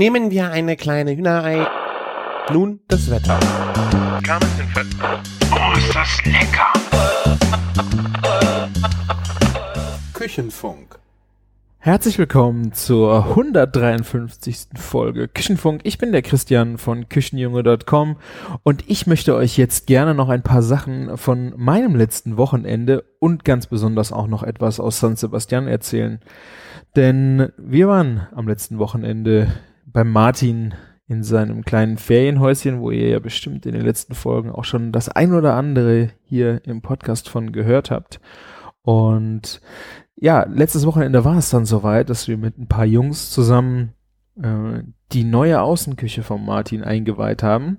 Nehmen wir eine kleine Hühnerei. Nun das Wetter. Oh, ist das lecker! Küchenfunk. Herzlich willkommen zur 153. Folge Küchenfunk. Ich bin der Christian von Küchenjunge.com und ich möchte euch jetzt gerne noch ein paar Sachen von meinem letzten Wochenende und ganz besonders auch noch etwas aus San Sebastian erzählen. Denn wir waren am letzten Wochenende beim Martin in seinem kleinen Ferienhäuschen, wo ihr ja bestimmt in den letzten Folgen auch schon das ein oder andere hier im Podcast von gehört habt. Und ja, letztes Wochenende war es dann soweit, dass wir mit ein paar Jungs zusammen äh, die neue Außenküche von Martin eingeweiht haben.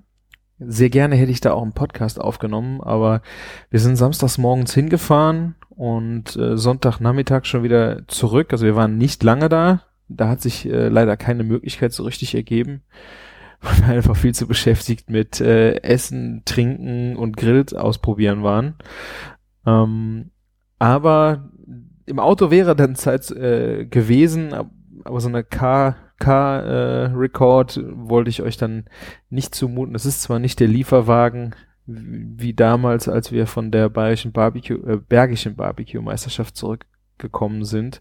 Sehr gerne hätte ich da auch einen Podcast aufgenommen, aber wir sind samstags morgens hingefahren und äh, Sonntagnachmittag schon wieder zurück. Also wir waren nicht lange da. Da hat sich äh, leider keine Möglichkeit so richtig ergeben. Weil wir einfach viel zu beschäftigt mit äh, Essen, Trinken und Grills ausprobieren waren. Ähm, aber im Auto wäre dann Zeit äh, gewesen, aber so eine Car Car äh, Record wollte ich euch dann nicht zumuten. Es ist zwar nicht der Lieferwagen wie damals, als wir von der bayerischen Barbecue, äh, bergischen Barbecue Meisterschaft zurückgekommen sind.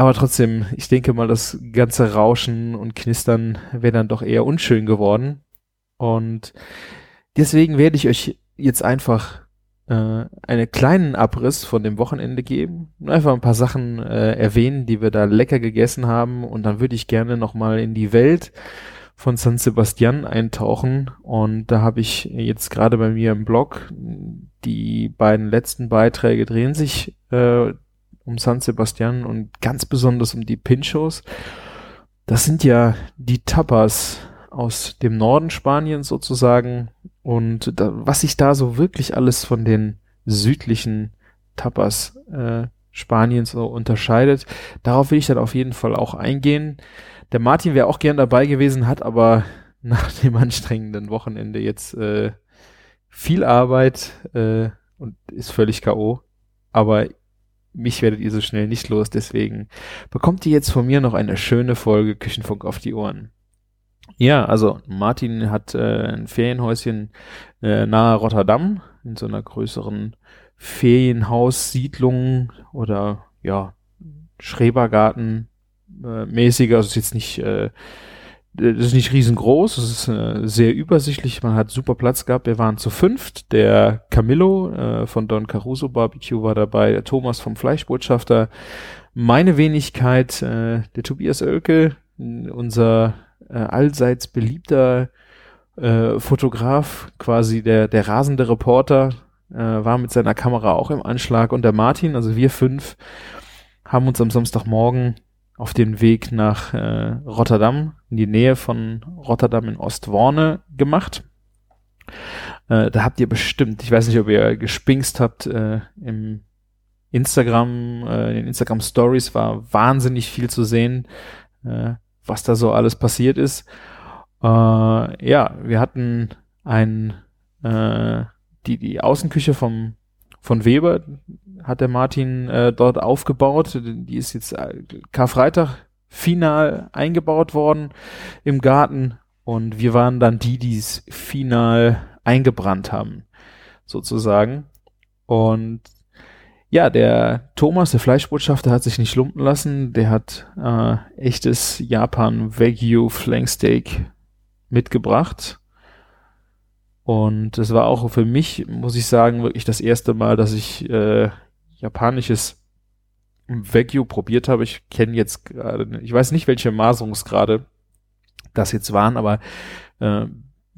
Aber trotzdem, ich denke mal, das ganze Rauschen und Knistern wäre dann doch eher unschön geworden. Und deswegen werde ich euch jetzt einfach äh, einen kleinen Abriss von dem Wochenende geben. Einfach ein paar Sachen äh, erwähnen, die wir da lecker gegessen haben. Und dann würde ich gerne nochmal in die Welt von San Sebastian eintauchen. Und da habe ich jetzt gerade bei mir im Blog die beiden letzten Beiträge drehen sich äh, um San Sebastian und ganz besonders um die Pinchos. Das sind ja die Tapas aus dem Norden Spaniens sozusagen. Und da, was sich da so wirklich alles von den südlichen Tapas äh, Spaniens so unterscheidet, darauf will ich dann auf jeden Fall auch eingehen. Der Martin wäre auch gern dabei gewesen, hat aber nach dem anstrengenden Wochenende jetzt äh, viel Arbeit äh, und ist völlig K.O. Aber mich werdet ihr so schnell nicht los, deswegen bekommt ihr jetzt von mir noch eine schöne Folge Küchenfunk auf die Ohren. Ja, also Martin hat äh, ein Ferienhäuschen äh, nahe Rotterdam in so einer größeren Ferienhaussiedlung oder ja Schrebergarten äh, mäßiger, also ist jetzt nicht äh, das ist nicht riesengroß, es ist äh, sehr übersichtlich, man hat super Platz gehabt, wir waren zu fünft, der Camillo äh, von Don Caruso Barbecue war dabei, der Thomas vom Fleischbotschafter, meine Wenigkeit, äh, der Tobias Oelke, unser äh, allseits beliebter äh, Fotograf, quasi der, der rasende Reporter, äh, war mit seiner Kamera auch im Anschlag. Und der Martin, also wir fünf, haben uns am Samstagmorgen auf den Weg nach äh, Rotterdam, in die Nähe von Rotterdam in Ostworne gemacht. Äh, da habt ihr bestimmt, ich weiß nicht, ob ihr gespingst habt, äh, im Instagram, äh, in den Instagram Stories war wahnsinnig viel zu sehen, äh, was da so alles passiert ist. Äh, ja, wir hatten ein, äh, die, die Außenküche vom, von Weber, hat der Martin dort aufgebaut. Die ist jetzt Karfreitag final eingebaut worden im Garten und wir waren dann die, die es final eingebrannt haben, sozusagen. Und ja, der Thomas, der Fleischbotschafter, hat sich nicht lumpen lassen. Der hat äh, echtes Japan Wagyu Flanksteak mitgebracht. Und es war auch für mich, muss ich sagen, wirklich das erste Mal, dass ich äh, japanisches Wagyu probiert habe. Ich kenne jetzt gerade, ich weiß nicht, welche Maserungsgrade das jetzt waren, aber äh,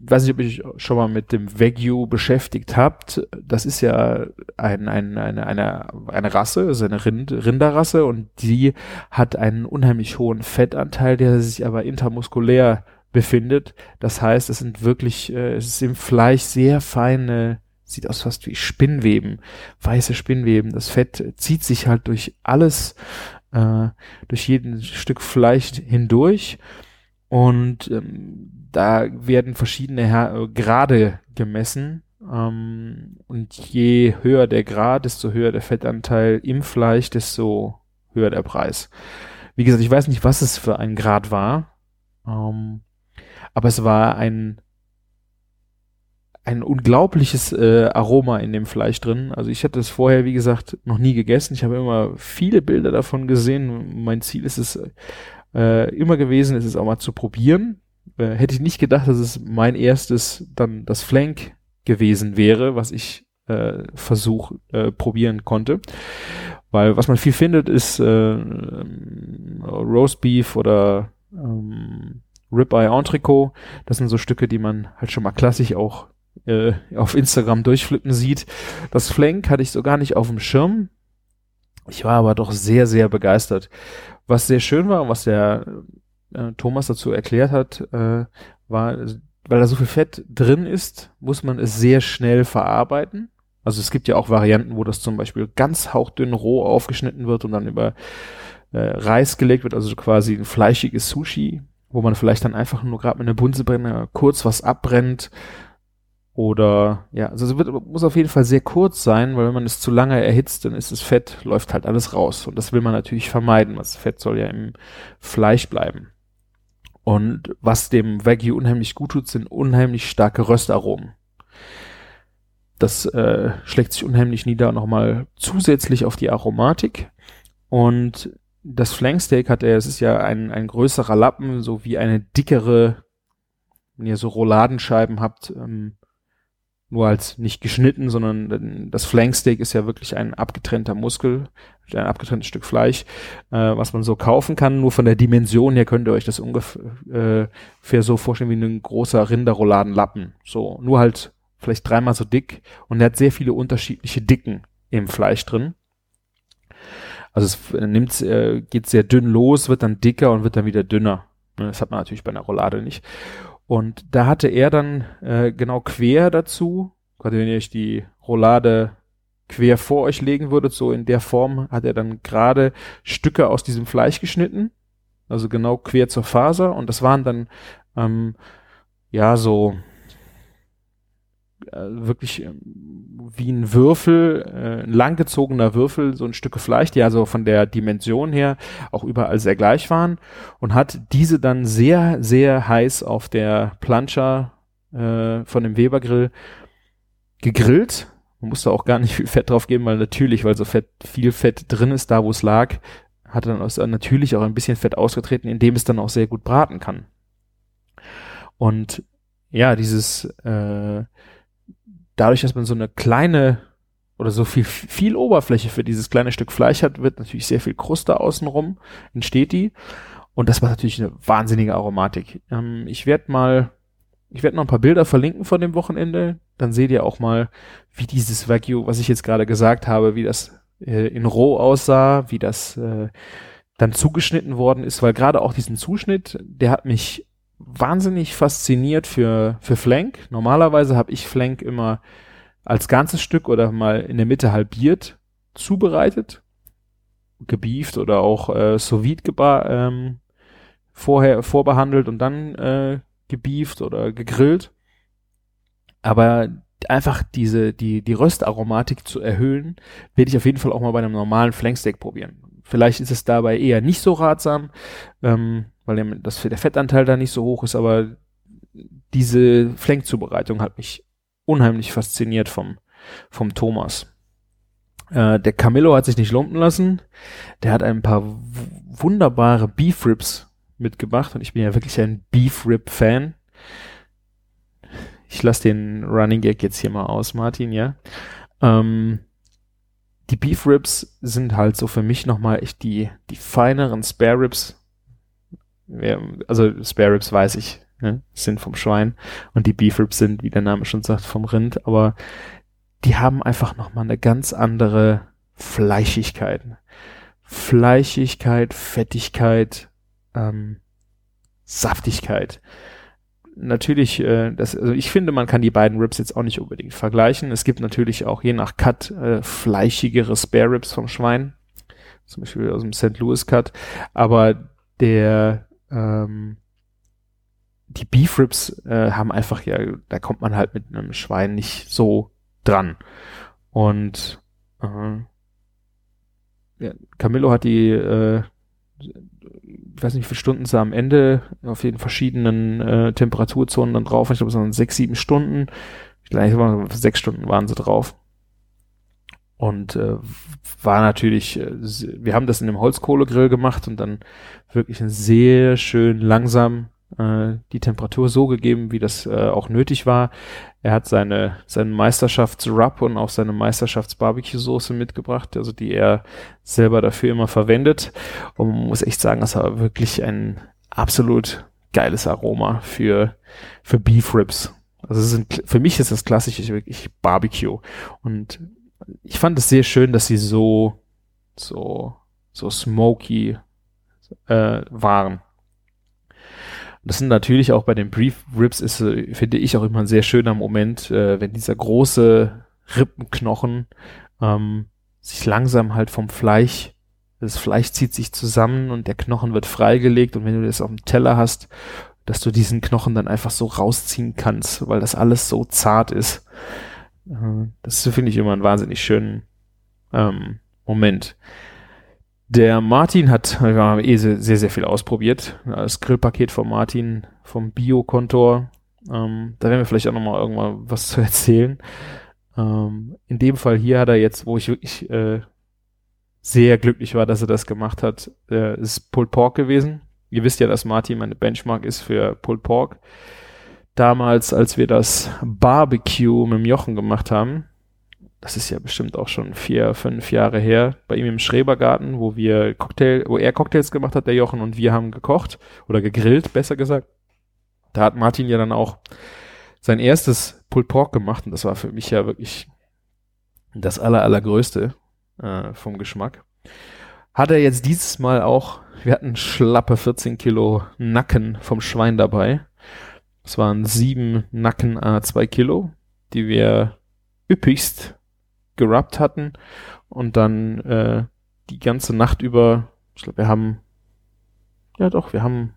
weiß nicht, ob ich schon mal mit dem Wagyu beschäftigt habt. Das ist ja ein, ein, eine, eine, eine Rasse, also eine Rind, Rinderrasse und die hat einen unheimlich hohen Fettanteil, der sich aber intermuskulär befindet. Das heißt, es sind wirklich, äh, es ist im Fleisch sehr feine sieht aus fast wie Spinnweben, weiße Spinnweben. Das Fett zieht sich halt durch alles, äh, durch jeden Stück Fleisch hindurch. Und ähm, da werden verschiedene Her Grade gemessen. Ähm, und je höher der Grad, desto höher der Fettanteil im Fleisch, desto höher der Preis. Wie gesagt, ich weiß nicht, was es für ein Grad war. Ähm, aber es war ein ein unglaubliches äh, Aroma in dem Fleisch drin. Also ich hatte es vorher, wie gesagt, noch nie gegessen. Ich habe immer viele Bilder davon gesehen. Mein Ziel ist es äh, immer gewesen, ist es auch mal zu probieren. Äh, hätte ich nicht gedacht, dass es mein erstes dann das Flank gewesen wäre, was ich äh, Versuch äh, probieren konnte. Weil was man viel findet, ist äh, ähm, Roast Beef oder ähm, Ribeye Entrecot. Das sind so Stücke, die man halt schon mal klassisch auch äh, auf Instagram durchflippen sieht. Das Flank hatte ich so gar nicht auf dem Schirm. Ich war aber doch sehr, sehr begeistert. Was sehr schön war, was der äh, Thomas dazu erklärt hat, äh, war, weil da so viel Fett drin ist, muss man es sehr schnell verarbeiten. Also es gibt ja auch Varianten, wo das zum Beispiel ganz hauchdünn roh aufgeschnitten wird und dann über äh, Reis gelegt wird, also quasi ein fleischiges Sushi, wo man vielleicht dann einfach nur gerade mit einer Bunsenbrenner kurz was abbrennt, oder ja, also es wird, muss auf jeden Fall sehr kurz sein, weil wenn man es zu lange erhitzt, dann ist das Fett, läuft halt alles raus. Und das will man natürlich vermeiden. Das Fett soll ja im Fleisch bleiben. Und was dem Wagyu unheimlich gut tut, sind unheimlich starke Röstaromen. Das äh, schlägt sich unheimlich nieder nochmal zusätzlich auf die Aromatik. Und das Flanksteak hat er, es ist ja ein, ein größerer Lappen, so wie eine dickere, wenn ihr so Rouladenscheiben habt, ähm, nur als nicht geschnitten, sondern das Flanksteak ist ja wirklich ein abgetrennter Muskel, ein abgetrenntes Stück Fleisch, äh, was man so kaufen kann. Nur von der Dimension her könnt ihr euch das ungefähr äh, so vorstellen wie ein großer Rinderrouladenlappen. So, nur halt vielleicht dreimal so dick und er hat sehr viele unterschiedliche Dicken im Fleisch drin. Also es nimmt, äh, geht sehr dünn los, wird dann dicker und wird dann wieder dünner. Das hat man natürlich bei einer Roulade nicht. Und da hatte er dann äh, genau quer dazu, gerade wenn ihr euch die Roulade quer vor euch legen würdet, so in der Form hat er dann gerade Stücke aus diesem Fleisch geschnitten, also genau quer zur Faser. Und das waren dann ähm, ja so wirklich äh, wie ein Würfel, äh, ein langgezogener Würfel, so ein Stücke Fleisch, die also von der Dimension her auch überall sehr gleich waren und hat diese dann sehr, sehr heiß auf der Plancha äh, von dem Webergrill gegrillt. Man musste auch gar nicht viel Fett drauf geben, weil natürlich, weil so Fett, viel Fett drin ist, da wo es lag, hat dann auch, natürlich auch ein bisschen Fett ausgetreten, indem es dann auch sehr gut braten kann. Und ja, dieses äh, dadurch, dass man so eine kleine oder so viel, viel Oberfläche für dieses kleine Stück Fleisch hat, wird natürlich sehr viel Kruste außenrum, entsteht die. Und das war natürlich eine wahnsinnige Aromatik. Ähm, ich werde mal, ich werde noch ein paar Bilder verlinken von dem Wochenende. Dann seht ihr auch mal, wie dieses Wagyu, was ich jetzt gerade gesagt habe, wie das äh, in roh aussah, wie das äh, dann zugeschnitten worden ist, weil gerade auch diesen Zuschnitt, der hat mich wahnsinnig fasziniert für, für Flank. Normalerweise habe ich Flank immer als ganzes Stück oder mal in der Mitte halbiert zubereitet, gebieft oder auch äh, sous ähm, vorher vorbehandelt und dann äh, gebieft oder gegrillt. Aber einfach diese die die Röstaromatik zu erhöhen, werde ich auf jeden Fall auch mal bei einem normalen Flanksteak probieren. Vielleicht ist es dabei eher nicht so ratsam, ähm, weil das, der Fettanteil da nicht so hoch ist, aber diese Flankzubereitung hat mich unheimlich fasziniert vom, vom Thomas. Äh, der Camillo hat sich nicht lumpen lassen. Der hat ein paar wunderbare Beef Ribs mitgebracht und ich bin ja wirklich ein Beef Rib Fan. Ich lasse den Running Gag jetzt hier mal aus, Martin, ja. Ähm, die Beef Ribs sind halt so für mich nochmal echt die, die feineren Spare Ribs also Spare Ribs weiß ich, ne, sind vom Schwein und die Beef Ribs sind, wie der Name schon sagt, vom Rind, aber die haben einfach nochmal eine ganz andere Fleischigkeit. Fleischigkeit, Fettigkeit, ähm, Saftigkeit. Natürlich, äh, das, also ich finde, man kann die beiden Ribs jetzt auch nicht unbedingt vergleichen. Es gibt natürlich auch je nach Cut äh, fleischigere Spare Ribs vom Schwein, zum Beispiel aus dem St. Louis Cut, aber der ähm, die Beef Ribs äh, haben einfach ja, da kommt man halt mit einem Schwein nicht so dran. Und äh, ja, Camillo hat die äh, ich weiß nicht, wie viele Stunden sie am Ende auf den verschiedenen äh, Temperaturzonen dann drauf. Ich glaube, es waren sechs, sieben Stunden. Vielleicht waren sechs Stunden waren sie drauf. Und äh, war natürlich, äh, wir haben das in einem Holzkohlegrill gemacht und dann wirklich sehr schön langsam äh, die Temperatur so gegeben, wie das äh, auch nötig war. Er hat seine, seine Meisterschafts-Rub und auch seine Meisterschafts-Barbecue-Soße mitgebracht, also die er selber dafür immer verwendet. Und man muss echt sagen, das war wirklich ein absolut geiles Aroma für, für Beef Ribs. Also ist für mich ist das klassische wirklich Barbecue. Und ich fand es sehr schön, dass sie so, so, so smoky äh, waren. Das sind natürlich auch bei den Brief Ribs ist, äh, finde ich auch immer ein sehr schöner Moment, äh, wenn dieser große Rippenknochen ähm, sich langsam halt vom Fleisch, das Fleisch zieht sich zusammen und der Knochen wird freigelegt und wenn du das auf dem Teller hast, dass du diesen Knochen dann einfach so rausziehen kannst, weil das alles so zart ist. Äh, das finde ich immer einen wahnsinnig schönen ähm, Moment. Der Martin hat, wir haben eh sehr, sehr, sehr viel ausprobiert. Das Grillpaket von Martin vom Bio-Kontor. Ähm, da werden wir vielleicht auch nochmal irgendwann was zu erzählen. Ähm, in dem Fall hier hat er jetzt, wo ich wirklich äh, sehr glücklich war, dass er das gemacht hat, äh, ist Pulled Pork gewesen. Ihr wisst ja, dass Martin meine Benchmark ist für Pulled Pork. Damals, als wir das Barbecue mit dem Jochen gemacht haben, das ist ja bestimmt auch schon vier, fünf Jahre her, bei ihm im Schrebergarten, wo wir Cocktail, wo er Cocktails gemacht hat, der Jochen, und wir haben gekocht oder gegrillt, besser gesagt. Da hat Martin ja dann auch sein erstes Pulled Pork gemacht und das war für mich ja wirklich das aller, allergrößte äh, vom Geschmack. Hat er jetzt dieses Mal auch, wir hatten schlappe 14 Kilo Nacken vom Schwein dabei. Es waren sieben Nacken a zwei Kilo, die wir üppigst gerubbt hatten und dann äh, die ganze Nacht über, ich glaube, wir haben, ja doch, wir haben,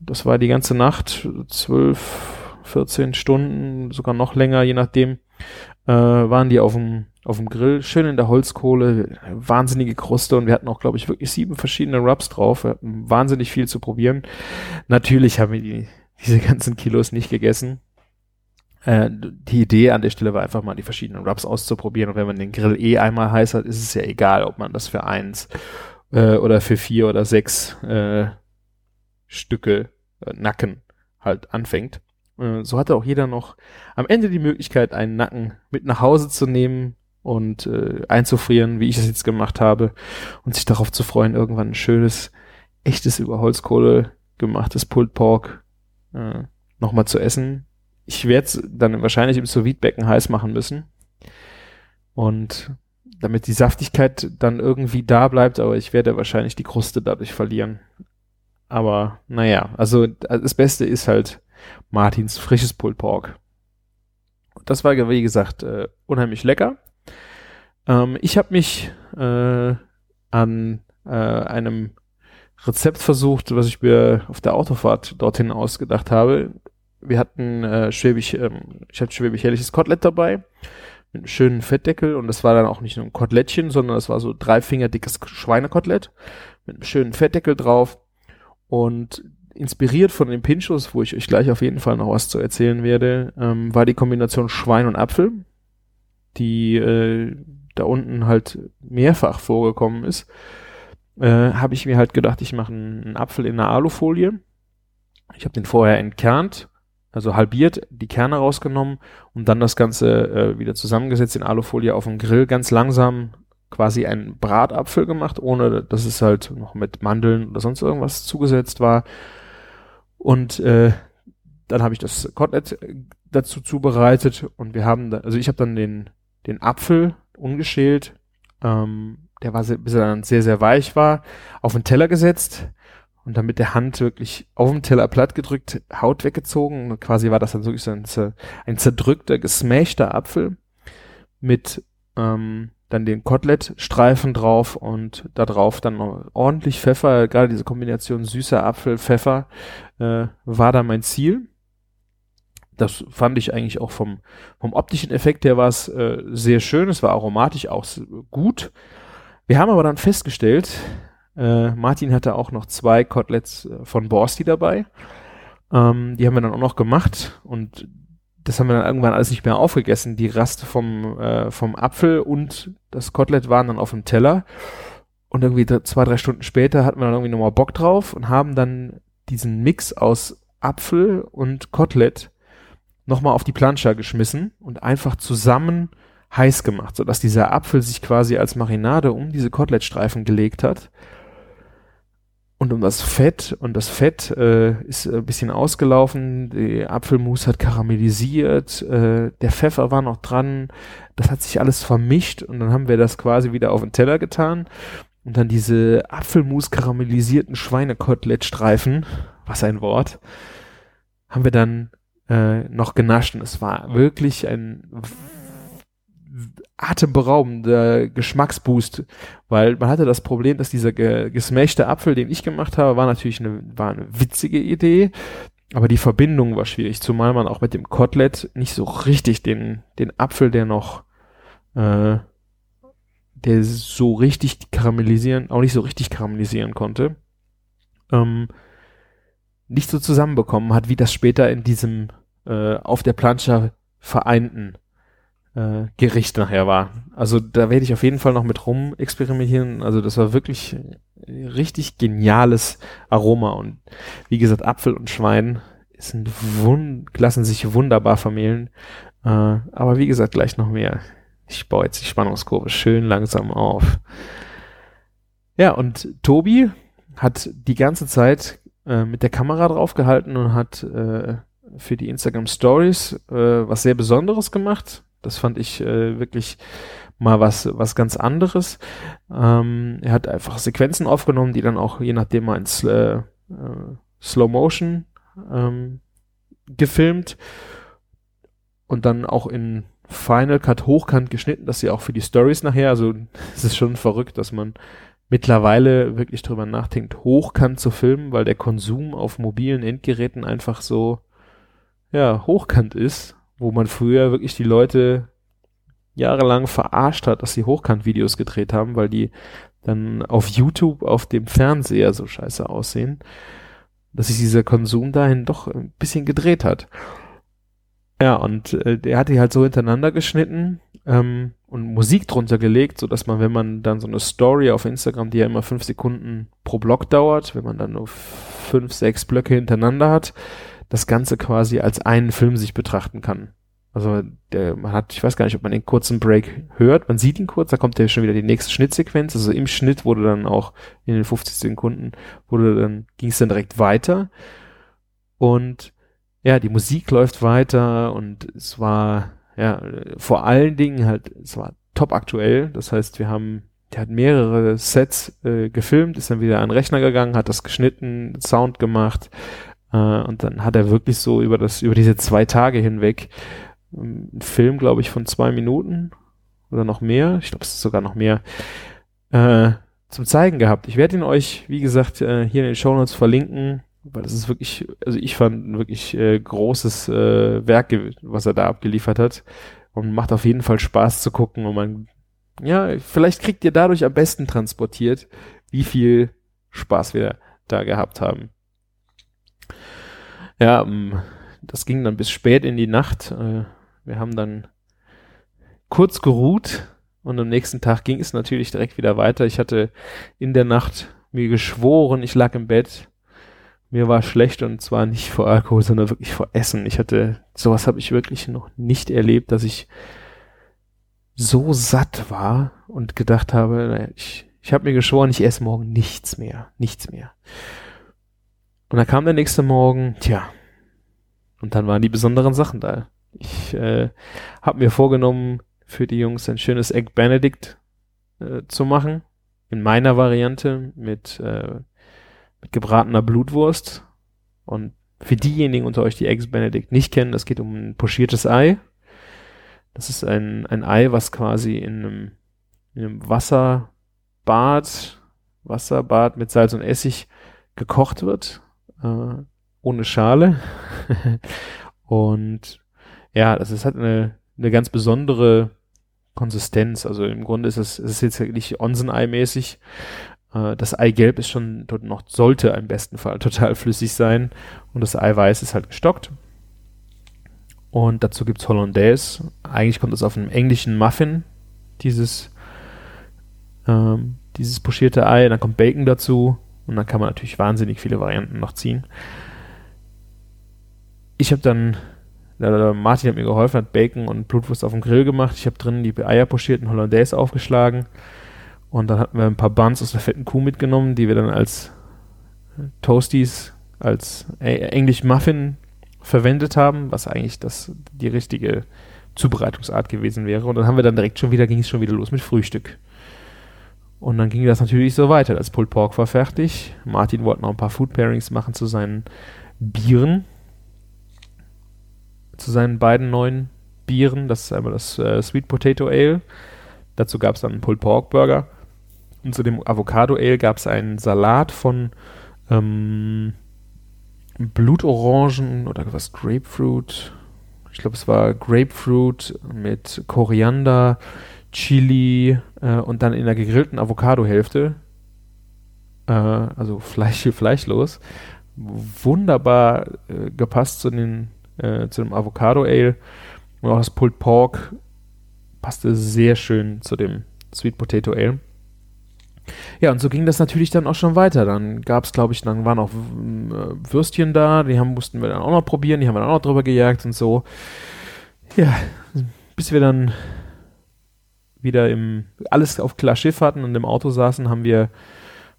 das war die ganze Nacht, zwölf, 14 Stunden, sogar noch länger, je nachdem, äh, waren die auf dem auf dem Grill, schön in der Holzkohle, wahnsinnige Kruste und wir hatten auch, glaube ich, wirklich sieben verschiedene Rubs drauf. Wahnsinnig viel zu probieren. Natürlich haben wir die, diese ganzen Kilos nicht gegessen. Äh, die Idee an der Stelle war einfach mal die verschiedenen Rubs auszuprobieren und wenn man den Grill eh einmal heiß hat, ist es ja egal, ob man das für eins äh, oder für vier oder sechs äh, Stücke äh, Nacken halt anfängt. Äh, so hatte auch jeder noch am Ende die Möglichkeit, einen Nacken mit nach Hause zu nehmen und äh, einzufrieren, wie ich es jetzt gemacht habe und sich darauf zu freuen, irgendwann ein schönes, echtes über Holzkohle gemachtes Pulled Pork äh, nochmal zu essen ich werde es dann wahrscheinlich im sous heiß machen müssen. Und damit die Saftigkeit dann irgendwie da bleibt, aber ich werde wahrscheinlich die Kruste dadurch verlieren. Aber naja, also das Beste ist halt Martins frisches Pulled Pork. Das war, wie gesagt, äh, unheimlich lecker. Ähm, ich habe mich äh, an äh, einem Rezept versucht, was ich mir auf der Autofahrt dorthin ausgedacht habe wir hatten äh, Schwäbisch, ähm, ich hatte Schwäbisch herrliches Kotelett dabei mit einem schönen Fettdeckel und das war dann auch nicht nur ein Kotelettchen, sondern das war so drei Finger dickes Schweinekotelett mit einem schönen Fettdeckel drauf und inspiriert von den Pinchos, wo ich euch gleich auf jeden Fall noch was zu erzählen werde, ähm, war die Kombination Schwein und Apfel, die äh, da unten halt mehrfach vorgekommen ist. Äh, habe ich mir halt gedacht, ich mache einen, Apfel in einer Alufolie. Ich habe den vorher entkernt, also halbiert, die Kerne rausgenommen und dann das Ganze äh, wieder zusammengesetzt in Alufolie auf dem Grill, ganz langsam quasi einen Bratapfel gemacht, ohne dass es halt noch mit Mandeln oder sonst irgendwas zugesetzt war. Und äh, dann habe ich das Kotelett dazu zubereitet und wir haben, da, also ich habe dann den, den Apfel ungeschält, ähm, der war, sehr, bis er dann sehr, sehr weich war, auf den Teller gesetzt, und dann mit der Hand wirklich auf dem Teller platt gedrückt, Haut weggezogen. Und quasi war das dann wirklich so ein, ein zerdrückter, gesmashter Apfel mit ähm, dann den Kotelettstreifen drauf und da drauf dann ordentlich Pfeffer. Gerade diese Kombination süßer Apfel, Pfeffer äh, war da mein Ziel. Das fand ich eigentlich auch vom, vom optischen Effekt her war es äh, sehr schön. Es war aromatisch auch gut. Wir haben aber dann festgestellt, Äh, Martin hatte auch noch zwei Koteletts äh, von Borsti dabei. Ähm, die haben wir dann auch noch gemacht und das haben wir dann irgendwann alles nicht mehr aufgegessen. Die Rast vom, äh, vom Apfel und das Kotelett waren dann auf dem Teller. Und irgendwie zwei, drei Stunden später hatten wir dann irgendwie nochmal Bock drauf und haben dann diesen Mix aus Apfel und Kotelett nochmal auf die Plancha geschmissen und einfach zusammen heiß gemacht, sodass dieser Apfel sich quasi als Marinade um diese Kotelettstreifen gelegt hat und um das Fett und das Fett äh, ist ein bisschen ausgelaufen, die Apfelmus hat karamellisiert, äh, der Pfeffer war noch dran, das hat sich alles vermischt und dann haben wir das quasi wieder auf den Teller getan und dann diese Apfelmus karamellisierten Schweinekotelettstreifen, was ein Wort, haben wir dann äh, noch genascht. Und es war wirklich ein atemberaubender Geschmacksboost, weil man hatte das Problem, dass dieser ge gesmaschte Apfel, den ich gemacht habe, war natürlich eine, war eine witzige Idee, aber die Verbindung war schwierig, zumal man auch mit dem Kotelett nicht so richtig den, den Apfel, der noch, äh, der so richtig karamellisieren, auch nicht so richtig karamellisieren konnte, ähm, nicht so zusammenbekommen hat, wie das später in diesem äh, auf der Plancha vereinten äh, Gericht nachher war. Also da werde ich auf jeden Fall noch mit rum experimentieren. Also das war wirklich richtig geniales Aroma und wie gesagt Apfel und Schwein sind wund lassen sich wunderbar vermehlen. Äh, aber wie gesagt gleich noch mehr. Ich baue jetzt die Spannungskurve schön langsam auf. Ja und Tobi hat die ganze Zeit äh, mit der Kamera draufgehalten und hat äh, für die Instagram Stories äh, was sehr Besonderes gemacht das fand ich äh, wirklich mal was, was ganz anderes. Ähm, er hat einfach Sequenzen aufgenommen, die dann auch je nachdem mal ins äh, äh, Slow Motion ähm, gefilmt und dann auch in Final Cut hochkant geschnitten, dass sie auch für die Stories nachher, also es ist schon verrückt, dass man mittlerweile wirklich drüber nachdenkt, hochkant zu filmen, weil der Konsum auf mobilen Endgeräten einfach so ja, hochkant ist wo man früher wirklich die Leute jahrelang verarscht hat, dass sie Hochkant-Videos gedreht haben, weil die dann auf YouTube auf dem Fernseher so scheiße aussehen, dass sich dieser Konsum dahin doch ein bisschen gedreht hat. Ja, und äh, der hat die halt so hintereinander geschnitten ähm, und Musik drunter gelegt, so dass man, wenn man dann so eine Story auf Instagram, die ja immer fünf Sekunden pro Block dauert, wenn man dann nur fünf, sechs Blöcke hintereinander hat, das Ganze quasi als einen Film sich betrachten kann. Also der, man hat, ich weiß gar nicht, ob man den kurzen Break hört. Man sieht ihn kurz, da kommt ja schon wieder die nächste Schnittsequenz. Also im Schnitt wurde dann auch in den 50 Sekunden wurde dann ging es dann direkt weiter und ja, die Musik läuft weiter und es war ja vor allen Dingen halt, es war top aktuell. Das heißt, wir haben der hat mehrere Sets äh, gefilmt, ist dann wieder an den Rechner gegangen, hat das geschnitten, Sound gemacht, äh, und dann hat er wirklich so über das, über diese zwei Tage hinweg ähm, einen Film, glaube ich, von zwei Minuten oder noch mehr. Ich glaube, es ist sogar noch mehr. Äh, zum Zeigen gehabt. Ich werde ihn euch, wie gesagt, äh, hier in den Show Notes verlinken, weil das ist wirklich, also ich fand wirklich äh, großes äh, Werk, was er da abgeliefert hat und macht auf jeden Fall Spaß zu gucken und man, ja, vielleicht kriegt ihr dadurch am besten transportiert, wie viel Spaß wir da gehabt haben. Ja, ähm, das ging dann bis spät in die Nacht. Äh, wir haben dann kurz geruht und am nächsten Tag ging es natürlich direkt wieder weiter. Ich hatte in der Nacht mir geschworen, ich lag im Bett. Mir war schlecht und zwar nicht vor Alkohol, sondern wirklich vor Essen. Ich hatte, sowas habe ich wirklich noch nicht erlebt, dass ich so satt war und gedacht habe, ich, ich habe mir geschworen, ich esse morgen nichts mehr, nichts mehr. Und dann kam der nächste Morgen, tja, und dann waren die besonderen Sachen da. Ich äh, habe mir vorgenommen, für die Jungs ein schönes Egg Benedict äh, zu machen. In meiner Variante mit, äh, mit gebratener Blutwurst. Und für diejenigen unter euch, die Eggs Benedict nicht kennen, das geht um ein pochiertes Ei. Das ist ein, ein Ei, was quasi in einem, in einem Wasserbad, Wasserbad mit Salz und Essig gekocht wird äh, ohne Schale. und ja, das ist halt eine, eine ganz besondere Konsistenz. Also im Grunde ist es, es ist jetzt nicht Onsen-Ei-mäßig, Äh, das Eigelb ist schon dort noch, sollte im besten Fall total flüssig sein und das Eiweiß ist halt gestockt. Und dazu gibt's Hollandaise. Eigentlich kommt es auf einem englischen Muffin, dieses, ähm, dieses pochierte Ei. Dann kommt Bacon dazu und dann kann man natürlich wahnsinnig viele Varianten noch ziehen. Ich habe dann, äh, Martin hat mir geholfen, hat Bacon und Blutwurst auf dem Grill gemacht. Ich habe drinnen die Eier pochierten Hollandaise aufgeschlagen. Und dann hatten wir ein paar Buns aus der fetten Kuh mitgenommen, die wir dann als Toasties, als English Muffin verwendet haben, was eigentlich das die richtige Zubereitungsart gewesen wäre. Und dann haben wir dann direkt schon wieder, ging es schon wieder los mit Frühstück. Und dann ging das natürlich so weiter. Das Pulled Pork war fertig. Martin wollte noch ein paar Food Pairings machen zu seinen Bieren. Zu seinen beiden neuen Bieren. Das ist einmal das äh, Sweet Potato Ale. Dazu gab es dann einen Pulled Pork Burger. Und zu dem Avocado Ale gab es einen Salat von ähm, Blutorangen oder was, Grapefruit. Ich glaube, es war Grapefruit mit Koriander, Chili äh, und dann in der gegrillten Avocado-Hälfte. Äh, also Fleisch, fleischlos. Wunderbar äh, gepasst zu, den, äh, zu dem Avocado Ale. Und auch das Pulled Pork passte sehr schön zu dem Sweet Potato Ale. Ja, und so ging das natürlich dann auch schon weiter. Dann gab es, glaube ich, dann waren auch äh, Würstchen da, die haben, mussten wir dann auch noch probieren, die haben wir dann auch noch drüber gejagt und so. Ja, bis wir dann wieder im alles auf klar Schiff hatten und im Auto saßen, haben wir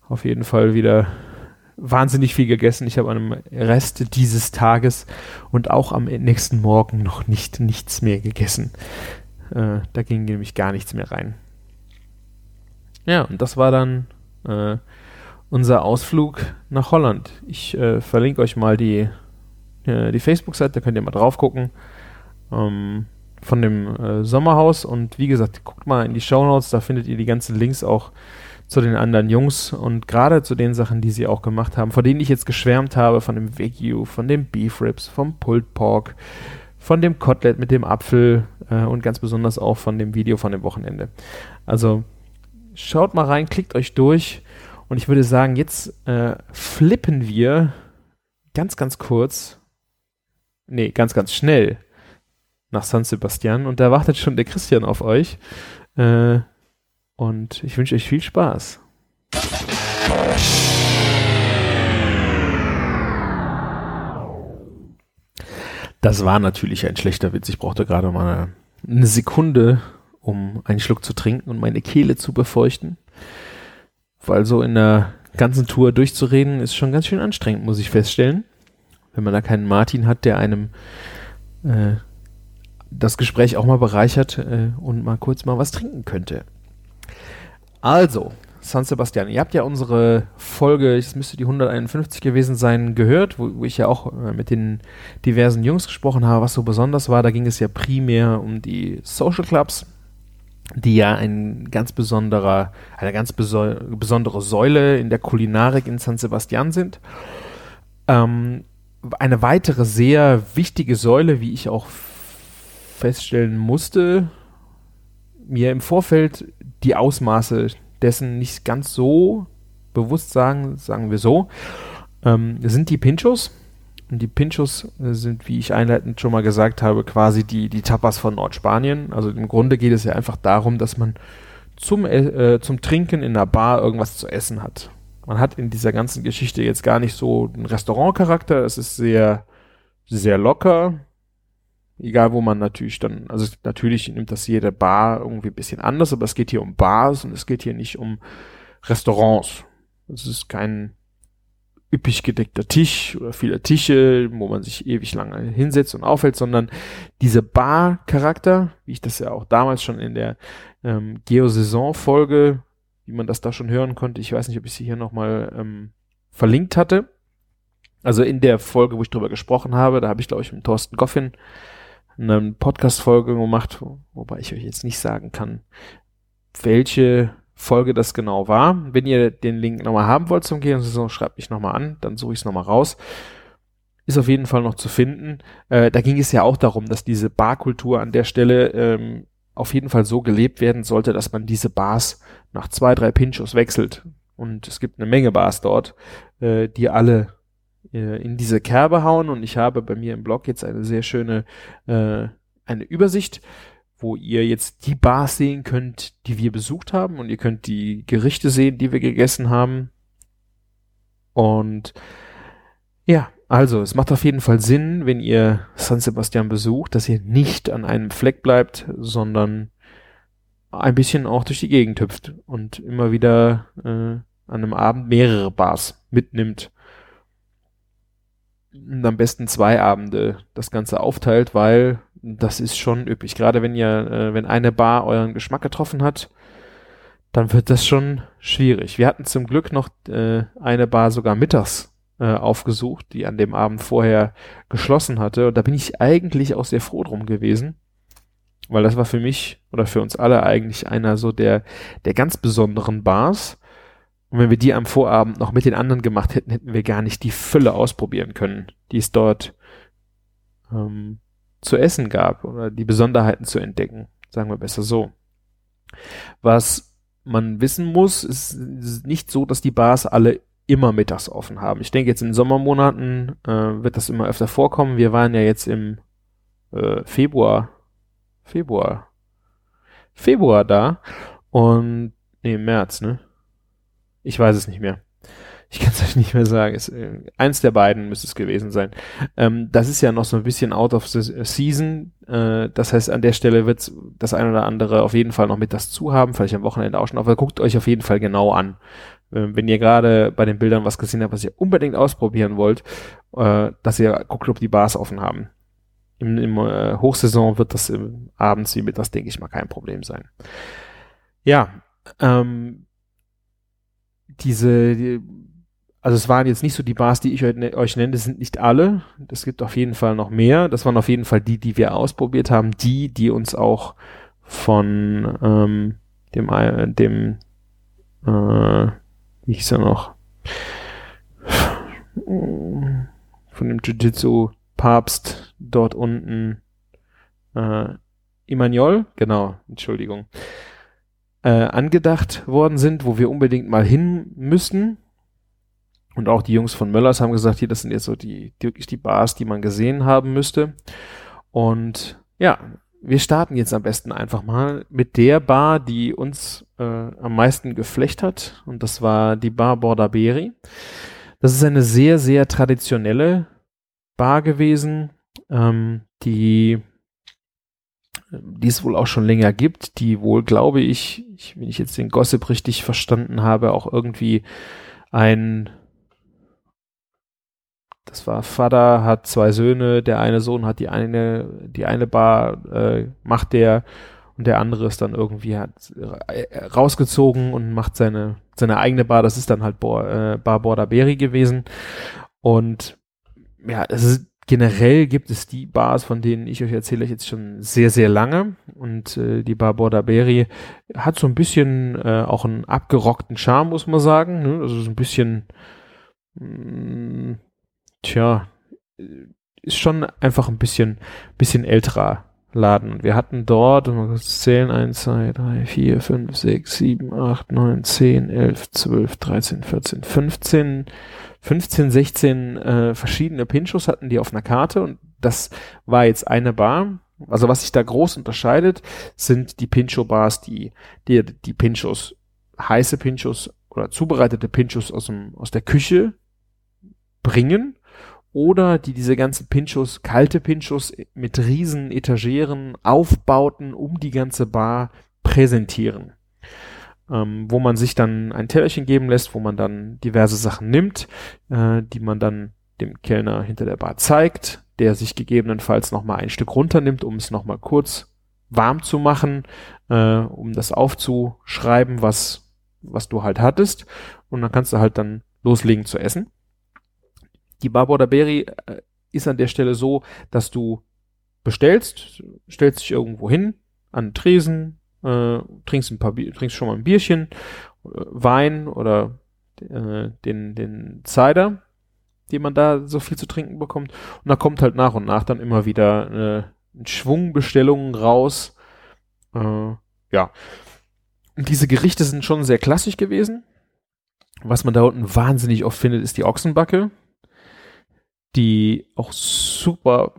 auf jeden Fall wieder wahnsinnig viel gegessen. Ich habe an dem Rest dieses Tages und auch am nächsten Morgen noch nicht nichts mehr gegessen. Äh, da ging nämlich gar nichts mehr rein. Ja, und das war dann äh, unser Ausflug nach Holland. Ich äh, verlinke euch mal die, äh, die Facebook-Seite, da könnt ihr mal drauf gucken. Ähm, von dem äh, Sommerhaus. Und wie gesagt, guckt mal in die Show Notes, da findet ihr die ganzen Links auch zu den anderen Jungs und gerade zu den Sachen, die sie auch gemacht haben, von denen ich jetzt geschwärmt habe, von dem Wagyu, von dem Beef Ribs, vom Pulled Pork, von dem Kotelett mit dem Apfel äh, und ganz besonders auch von dem Video von dem Wochenende. Also schaut mal rein, klickt euch durch. Und ich würde sagen, jetzt äh, flippen wir ganz, ganz kurz, nee, ganz, ganz schnell nach San Sebastian und da wartet schon der Christian auf euch äh, und ich wünsche euch viel Spaß. Das war natürlich ein schlechter Witz. Ich brauchte gerade mal eine Sekunde, um einen Schluck zu trinken und meine Kehle zu befeuchten. Weil so in der ganzen Tour durchzureden ist schon ganz schön anstrengend, muss ich feststellen. Wenn man da keinen Martin hat, der einem äh, das Gespräch auch mal bereichert äh, und mal kurz mal was trinken könnte. Also, San Sebastian, ihr habt ja unsere Folge, es müsste die 151 gewesen sein, gehört, wo, wo ich ja auch äh, mit den diversen Jungs gesprochen habe, was so besonders war. Da ging es ja primär um die Social Clubs die ja ein ganz besonderer, eine ganz besondere Säule in der Kulinarik in San Sebastian sind. Ähm, eine weitere sehr wichtige Säule, wie ich auch feststellen musste, mir im Vorfeld die Ausmaße dessen nicht ganz so bewusst sagen, sagen wir so, ähm, sind die Pinchos. Und die Pinchos sind, wie ich einleitend schon mal gesagt habe, quasi die, die Tapas von Nordspanien. Also im Grunde geht es ja einfach darum, dass man zum, äh, zum Trinken in einer Bar irgendwas zu essen hat. Man hat in dieser ganzen Geschichte jetzt gar nicht so einen Restaurantcharakter. Es ist sehr, sehr locker. Egal, wo man natürlich dann, also natürlich nimmt das jede Bar irgendwie ein bisschen anders, aber es geht hier um Bars und es geht hier nicht um Restaurants. Es ist kein üppig gedeckter Tisch oder viele Tische, wo man sich ewig lange hinsetzt und aufhält, sondern diese Bar-Charakter, wie ich das ja auch damals schon in der ähm, Geo-Saison-Folge, wie man das da schon hören konnte, ich weiß nicht, ob ich sie hier nochmal ähm, verlinkt hatte. Also in der Folge, wo ich drüber gesprochen habe, da habe ich, glaube ich, mit Thorsten Goffin eine Podcast-Folge gemacht, wobei ich euch jetzt nicht sagen kann, welche Folge das genau war. Wenn ihr den Link nochmal haben wollt zum Gehen, so schreibt mich nochmal an, dann suche ich es nochmal raus. Ist auf jeden Fall noch zu finden. Äh, da ging es ja auch darum, dass diese Barkultur an der Stelle ähm, auf jeden Fall so gelebt werden sollte, dass man diese Bars nach zwei, drei Pinchos wechselt. Und es gibt eine Menge Bars dort, äh, die alle in diese Kerbe hauen. Und ich habe bei mir im Blog jetzt eine sehr schöne äh, eine Übersicht, wo ihr jetzt die Bars sehen könnt, die wir besucht haben. Und ihr könnt die Gerichte sehen, die wir gegessen haben. Und ja, also es macht auf jeden Fall Sinn, wenn ihr San Sebastian besucht, dass ihr nicht an einem Fleck bleibt, sondern ein bisschen auch durch die Gegend hüpft und immer wieder äh, an einem Abend mehrere Bars mitnimmt. Und am besten zwei Abende das Ganze aufteilt, weil das ist schon üppig. Gerade wenn ihr, äh, wenn eine Bar euren Geschmack getroffen hat, dann wird das schon schwierig. Wir hatten zum Glück noch äh, eine Bar sogar mittags äh, aufgesucht, die an dem Abend vorher geschlossen hatte. Und da bin ich eigentlich auch sehr froh drum gewesen, weil das war für mich oder für uns alle eigentlich einer so der, der ganz besonderen Bars. Und wenn wir die am Vorabend noch mit den anderen gemacht hätten, hätten wir gar nicht die Fülle ausprobieren können, die es dort ähm, zu essen gab oder die Besonderheiten zu entdecken. Sagen wir besser so. Was man wissen muss, ist nicht so, dass die Bars alle immer mittags offen haben. Ich denke, jetzt in Sommermonaten äh, wird das immer öfter vorkommen. Wir waren ja jetzt im äh, Februar, Februar, Februar da und nee, März, ne? Ich weiß es nicht mehr. Ich kann es euch nicht mehr sagen. Es, äh, eins der beiden müsste es gewesen sein. Ähm, das ist ja noch so ein bisschen out of the season. Äh, das heißt, an der Stelle wird das eine oder andere auf jeden Fall noch mit das zu haben, vielleicht am Wochenende auch schon. Aber guckt euch auf jeden Fall genau an. Äh, wenn ihr gerade bei den Bildern was gesehen habt, was ihr unbedingt ausprobieren wollt, äh, dass ihr guckt, ob die Bars offen haben. Im, im äh, Hochsaison wird das im, abends wie mittags, denke ich mal, kein Problem sein. Ja, ähm, diese, die, also es waren jetzt nicht so die Bars, die ich euch, ne, euch nenne, das sind nicht alle. Es gibt auf jeden Fall noch mehr. Das waren auf jeden Fall die, die wir ausprobiert haben, die, die uns auch von ähm, dem, äh, dem äh, wie hieß er noch? Von dem Jiu-Jitsu-Papst dort unten. Äh, Immanuel, genau, Entschuldigung, äh, angedacht worden sind, wo wir unbedingt mal hin müssen. Und auch die Jungs von Möllers haben gesagt, hier, das sind jetzt so die, die wirklich die Bars, die man gesehen haben müsste. Und ja, wir starten jetzt am besten einfach mal mit der Bar, die uns äh, am meisten geflecht hat. Und das war die Bar Bordaberi. Das ist eine sehr, sehr traditionelle Bar gewesen, ähm, die, die es wohl auch schon länger gibt, die wohl, glaube ich, ich, wenn ich jetzt den Gossip richtig verstanden habe, auch irgendwie ein das war Vater, hat zwei Söhne, der eine Sohn hat die eine, die eine Bar, äh, macht der und der andere ist dann irgendwie hat äh, rausgezogen und macht seine, seine eigene Bar. Das ist dann halt Bo äh, Bar Bordaberry gewesen. Und ja, es ist generell gibt es die Bars, von denen ich euch erzähle, jetzt schon sehr, sehr lange. Und äh, die Bar Bordaberry hat so ein bisschen äh, auch einen abgerockten Charme, muss man sagen. Ne? Also so ein bisschen mh, mm, tja, ist schon einfach ein bisschen, bisschen älterer Laden. Und wir hatten dort, mal kurz zählen, 1, 2, 3, 4, 5, 6, 7, 8, 9, 10, 11, 12, 13, 14, 15, 15, 16 äh, verschiedene Pinchos hatten die auf einer Karte und das war jetzt eine Bar. Also was sich da groß unterscheidet, sind die Pincho-Bars, die, die, die Pinchos, heiße Pinchos oder zubereitete Pinchos aus, dem, aus der Küche bringen oder die diese ganzen Pinchos, kalte Pinchos mit riesen Etageren, Aufbauten um die ganze Bar präsentieren. Ähm, wo man sich dann ein Tellerchen geben lässt, wo man dann diverse Sachen nimmt, äh, die man dann dem Kellner hinter der Bar zeigt, der sich gegebenenfalls nochmal ein Stück runternimmt, um es nochmal kurz warm zu machen, äh, um das aufzuschreiben, was, was du halt hattest. Und dann kannst du halt dann loslegen zu essen. Die Barboda Berry äh, ist an der Stelle so, dass du bestellst, stellst dich irgendwo hin, an den Tresen, äh, trinkst ein paar Bier, trinkst schon mal ein Bierchen, äh, Wein oder äh, den, den Cider, den man da so viel zu trinken bekommt. Und da kommt halt nach und nach dann immer wieder äh, ein Schwung Bestellungen raus. Äh, ja. Und diese Gerichte sind schon sehr klassisch gewesen. Was man da unten wahnsinnig oft findet, ist die Ochsenbacke, die auch super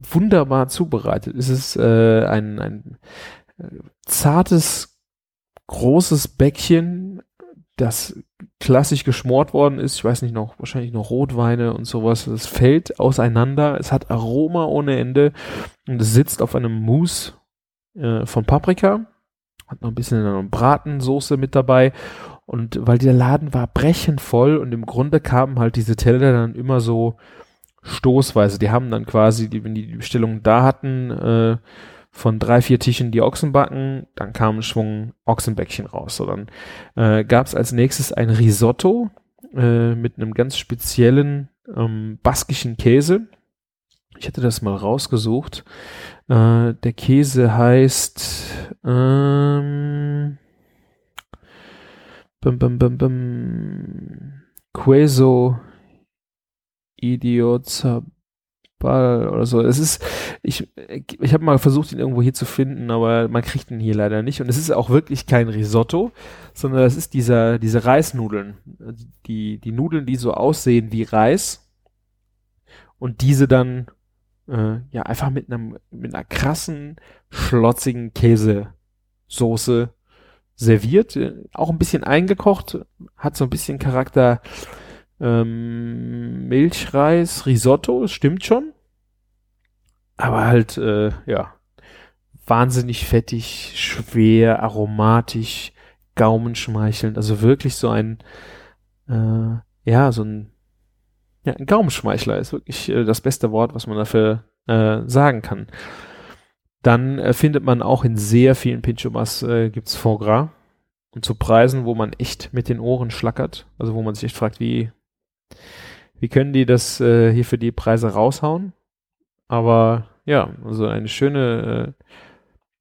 wunderbar zubereitet. Es ist äh, ein, ein äh, zartes, großes Bäckchen, das klassisch geschmort worden ist. Ich weiß nicht noch, wahrscheinlich noch Rotweine und sowas. Es fällt auseinander. Es hat Aroma ohne Ende und es sitzt auf einem Mousse äh, von Paprika. Hat noch ein bisschen eine Bratensoße mit dabei. Und weil der Laden war brechend voll und im Grunde kamen halt diese Teller dann immer so stoßweise. Die haben dann quasi, wenn die die Bestellung da hatten, äh, von drei, vier Tischen die Ochsenbacken, dann kam ein Schwung Ochsenbäckchen raus. So, dann äh, gab es als nächstes ein Risotto äh, mit einem ganz speziellen ähm, baskischen Käse. Ich hätte das mal rausgesucht. Äh, der Käse heißt ähm, bum, bum, bum, bum, Queso Idiozabal oder so. Es ist, ich, ich habe mal versucht, ihn irgendwo hier zu finden, aber man kriegt ihn hier leider nicht. Und es ist auch wirklich kein Risotto, sondern es ist dieser, diese Reisnudeln. Die, die Nudeln, die so aussehen wie Reis. Und diese dann, äh, ja, einfach mit einem, mit einer krassen, schlotzigen Käsesoße serviert. Auch ein bisschen eingekocht, hat so ein bisschen Charakter ähm, Milchreis, Risotto, stimmt schon. Aber halt, äh, ja, wahnsinnig fettig, schwer, aromatisch, gaumenschmeichelnd. Also wirklich so ein, äh, ja, so ein, ja, ein Gaumenschmeichler ist wirklich äh, das beste Wort, was man dafür äh, sagen kann. Dann äh, findet man auch in sehr vielen Pinchomas äh, gibt's Foie Gras. Und zu Preisen, wo man echt mit den Ohren schlackert. Also wo man sich echt fragt, wie, wie können die das äh, hier für die Preise raushauen? Aber ja, also eine schöne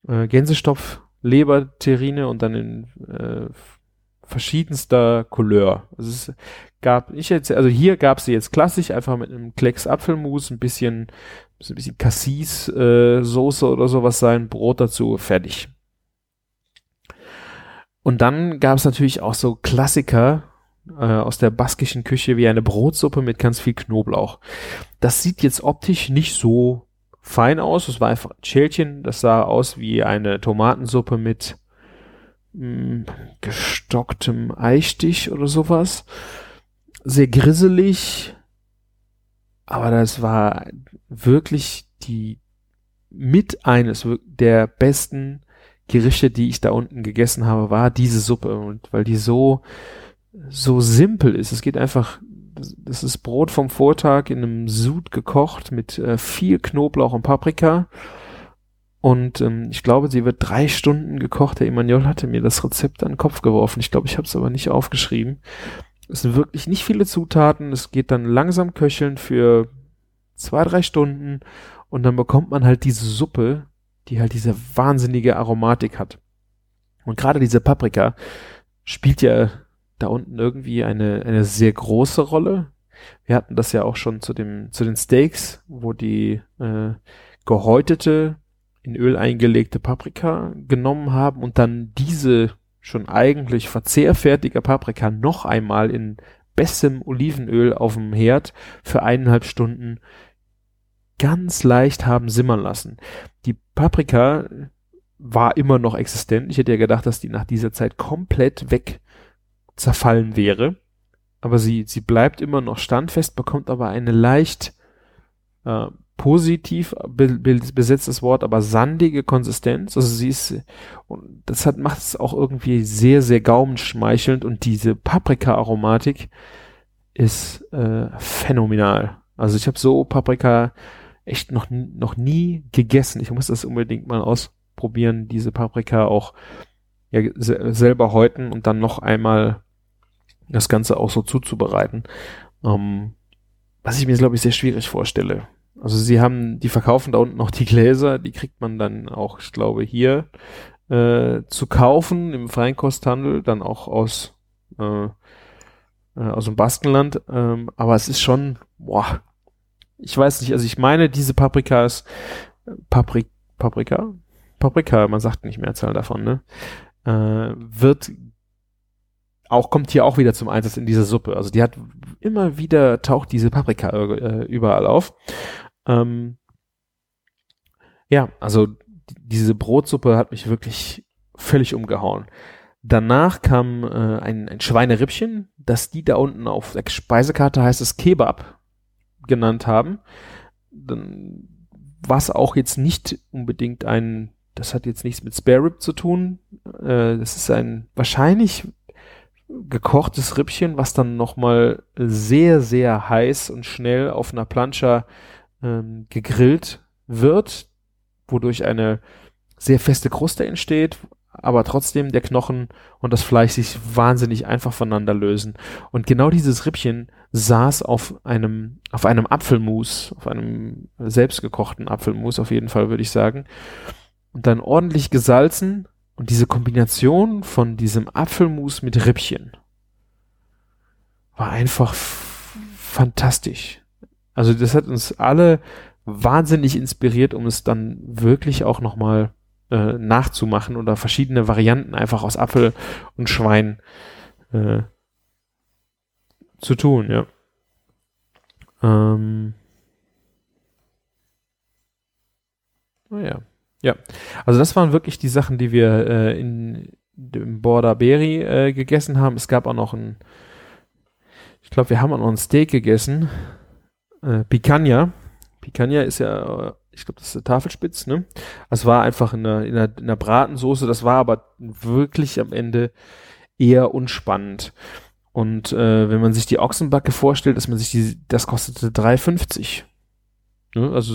äh, äh, Gänsestopf, Leberterrine und dann in äh, verschiedenster Couleur. Also es gab, ich jetzt, also hier gab sie jetzt klassisch, einfach mit einem Klecks Apfelmus, ein bisschen, ein bisschen Cassis äh, Soße oder sowas sein, Brot dazu, fertig. Und dann gab es natürlich auch so Klassiker, äh, aus der baskischen Küche wie eine Brotsuppe mit ganz viel Knoblauch. Das sieht jetzt optisch nicht so fein aus. Es war einfach ein Schälchen. Das sah aus wie eine Tomatensuppe mit mh, mm, gestocktem Eistich oder sowas. Sehr grisselig. Aber das war wirklich die mit eines der besten Gerichte, die ich da unten gegessen habe, war diese Suppe. Und weil die so so simpel ist. Es geht einfach, das ist Brot vom Vortag in einem Sud gekocht mit äh, viel Knoblauch und Paprika. Und ähm, ich glaube, sie wird drei Stunden gekocht. Der Emanuel hatte mir das Rezept an den Kopf geworfen. Ich glaube, ich habe es aber nicht aufgeschrieben. Es sind wirklich nicht viele Zutaten. Es geht dann langsam köcheln für zwei, drei Stunden. Und dann bekommt man halt diese Suppe, die halt diese wahnsinnige Aromatik hat. Und gerade diese Paprika spielt ja da unten irgendwie eine, eine sehr große Rolle. Wir hatten das ja auch schon zu dem, zu den Steaks, wo die äh, gehäutete, in Öl eingelegte Paprika genommen haben und dann diese schon eigentlich verzehrfertige Paprika noch einmal in bestem Olivenöl auf dem Herd für eineinhalb Stunden ganz leicht haben simmern lassen. Die Paprika war immer noch existent. Ich hätte ja gedacht, dass die nach dieser Zeit komplett weg zerfallen wäre. Aber sie, sie bleibt immer noch standfest, bekommt aber eine leicht äh, positiv be, be, besetztes Wort, aber sandige Konsistenz. Also sie ist, und das hat, macht es auch irgendwie sehr, sehr gaumenschmeichelnd und diese Paprika-Aromatik ist äh, phänomenal. Also ich habe so Paprika echt noch, noch nie gegessen. Ich muss das unbedingt mal ausprobieren, diese Paprika auch ja, selber häuten und dann noch einmal das Ganze auch so zuzubereiten. Ähm, was ich mir, glaube ich, sehr schwierig vorstelle. Also sie haben, die verkaufen da unten noch die Gläser, die kriegt man dann auch, ich glaube, hier äh, zu kaufen im Feinkosthandel, dann auch aus, äh, äh, aus dem Baskenland. Ähm, aber es ist schon, boah, ich weiß nicht, also ich meine, diese Paprikas, Paprik, Paprika? Paprika, man sagt nicht Mehrzahl davon, ne? Äh, wird auch kommt hier auch wieder zum Einsatz in dieser Suppe. Also die hat immer wieder taucht diese Paprika äh, überall auf. Ähm, ja, also diese Brotsuppe hat mich wirklich völlig umgehauen. Danach kam äh, ein, ein Schweinerippchen, das die da unten auf der Speisekarte heißt es Kebab genannt haben. Dann, was auch jetzt nicht unbedingt ein, das hat jetzt nichts mit Spare Rib zu tun. Äh, das ist ein wahrscheinlich gekochtes Rippchen, was dann nochmal sehr, sehr heiß und schnell auf einer Plancha ähm, gegrillt wird, wodurch eine sehr feste Kruste entsteht, aber trotzdem der Knochen und das Fleisch sich wahnsinnig einfach voneinander lösen. Und genau dieses Rippchen saß auf einem, auf einem Apfelmus, auf einem selbstgekochten Apfelmus auf jeden Fall, würde ich sagen. Und dann ordentlich gesalzen und diese Kombination von diesem Apfelmus mit Rippchen war einfach fantastisch. Also das hat uns alle wahnsinnig inspiriert, um es dann wirklich auch nochmal äh, nachzumachen oder verschiedene Varianten einfach aus Apfel und Schwein äh, zu tun, ja. Ähm, naja. Ja, also das waren wirklich die Sachen, die wir äh, in dem Border Berry äh, gegessen haben. Es gab auch noch ein, ich glaube, wir haben auch noch ein Steak gegessen. Äh, Picanha. Picanha ist ja, ich glaube, das ist eine Tafelspitz, ne? Es war einfach in einer, in, einer, in einer Bratensoße, das war aber wirklich am Ende eher unspannend. Und äh, wenn man sich die Ochsenbacke vorstellt, dass man sich die, das kostete 3,50. Ne? Also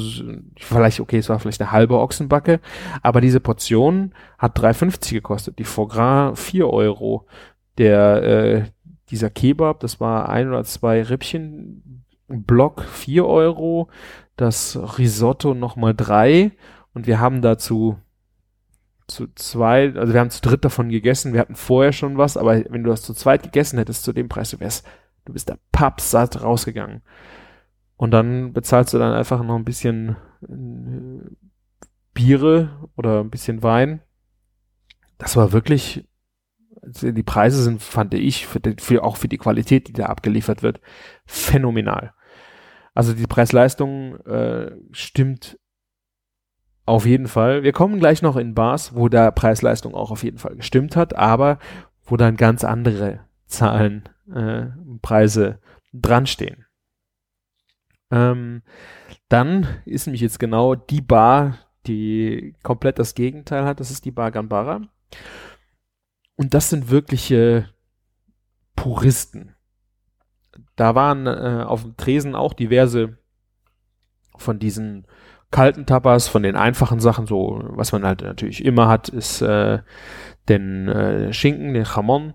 vielleicht, okay, es war vielleicht eine halbe Ochsenbacke, aber diese Portion hat 3,50 gekostet. Die Foie Gras 4 Euro. Der, äh, dieser Kebab, das war ein oder zwei Rippchen, Block 4 Euro, das Risotto nochmal drei und wir haben dazu zu zwei, also wir haben zu dritt davon gegessen, wir hatten vorher schon was, aber wenn du das zu zweit gegessen hättest zu dem Preis, du wärst, du bist da pappsatt rausgegangen. Und dann bezahlst du dann einfach noch ein bisschen äh, Biere oder ein bisschen Wein. Das war wirklich, also die Preise sind, fand ich, für, für auch für die Qualität, die da abgeliefert wird, phänomenal. Also die Preis-Leistung äh, stimmt auf jeden Fall. Wir kommen gleich noch in Bars, wo der Preis-Leistung auch auf jeden Fall gestimmt hat, aber wo dann ganz andere Zahlen, äh, Preise dran stehen. Ähm, dann ist nämlich jetzt genau die Bar, die komplett das Gegenteil hat. Das ist die Bar Gambara. Und das sind wirkliche Puristen. Da waren äh, auf dem Tresen auch diverse von diesen kalten Tapas, von den einfachen Sachen, so was man halt natürlich immer hat, ist äh, den äh, Schinken, den Jamon,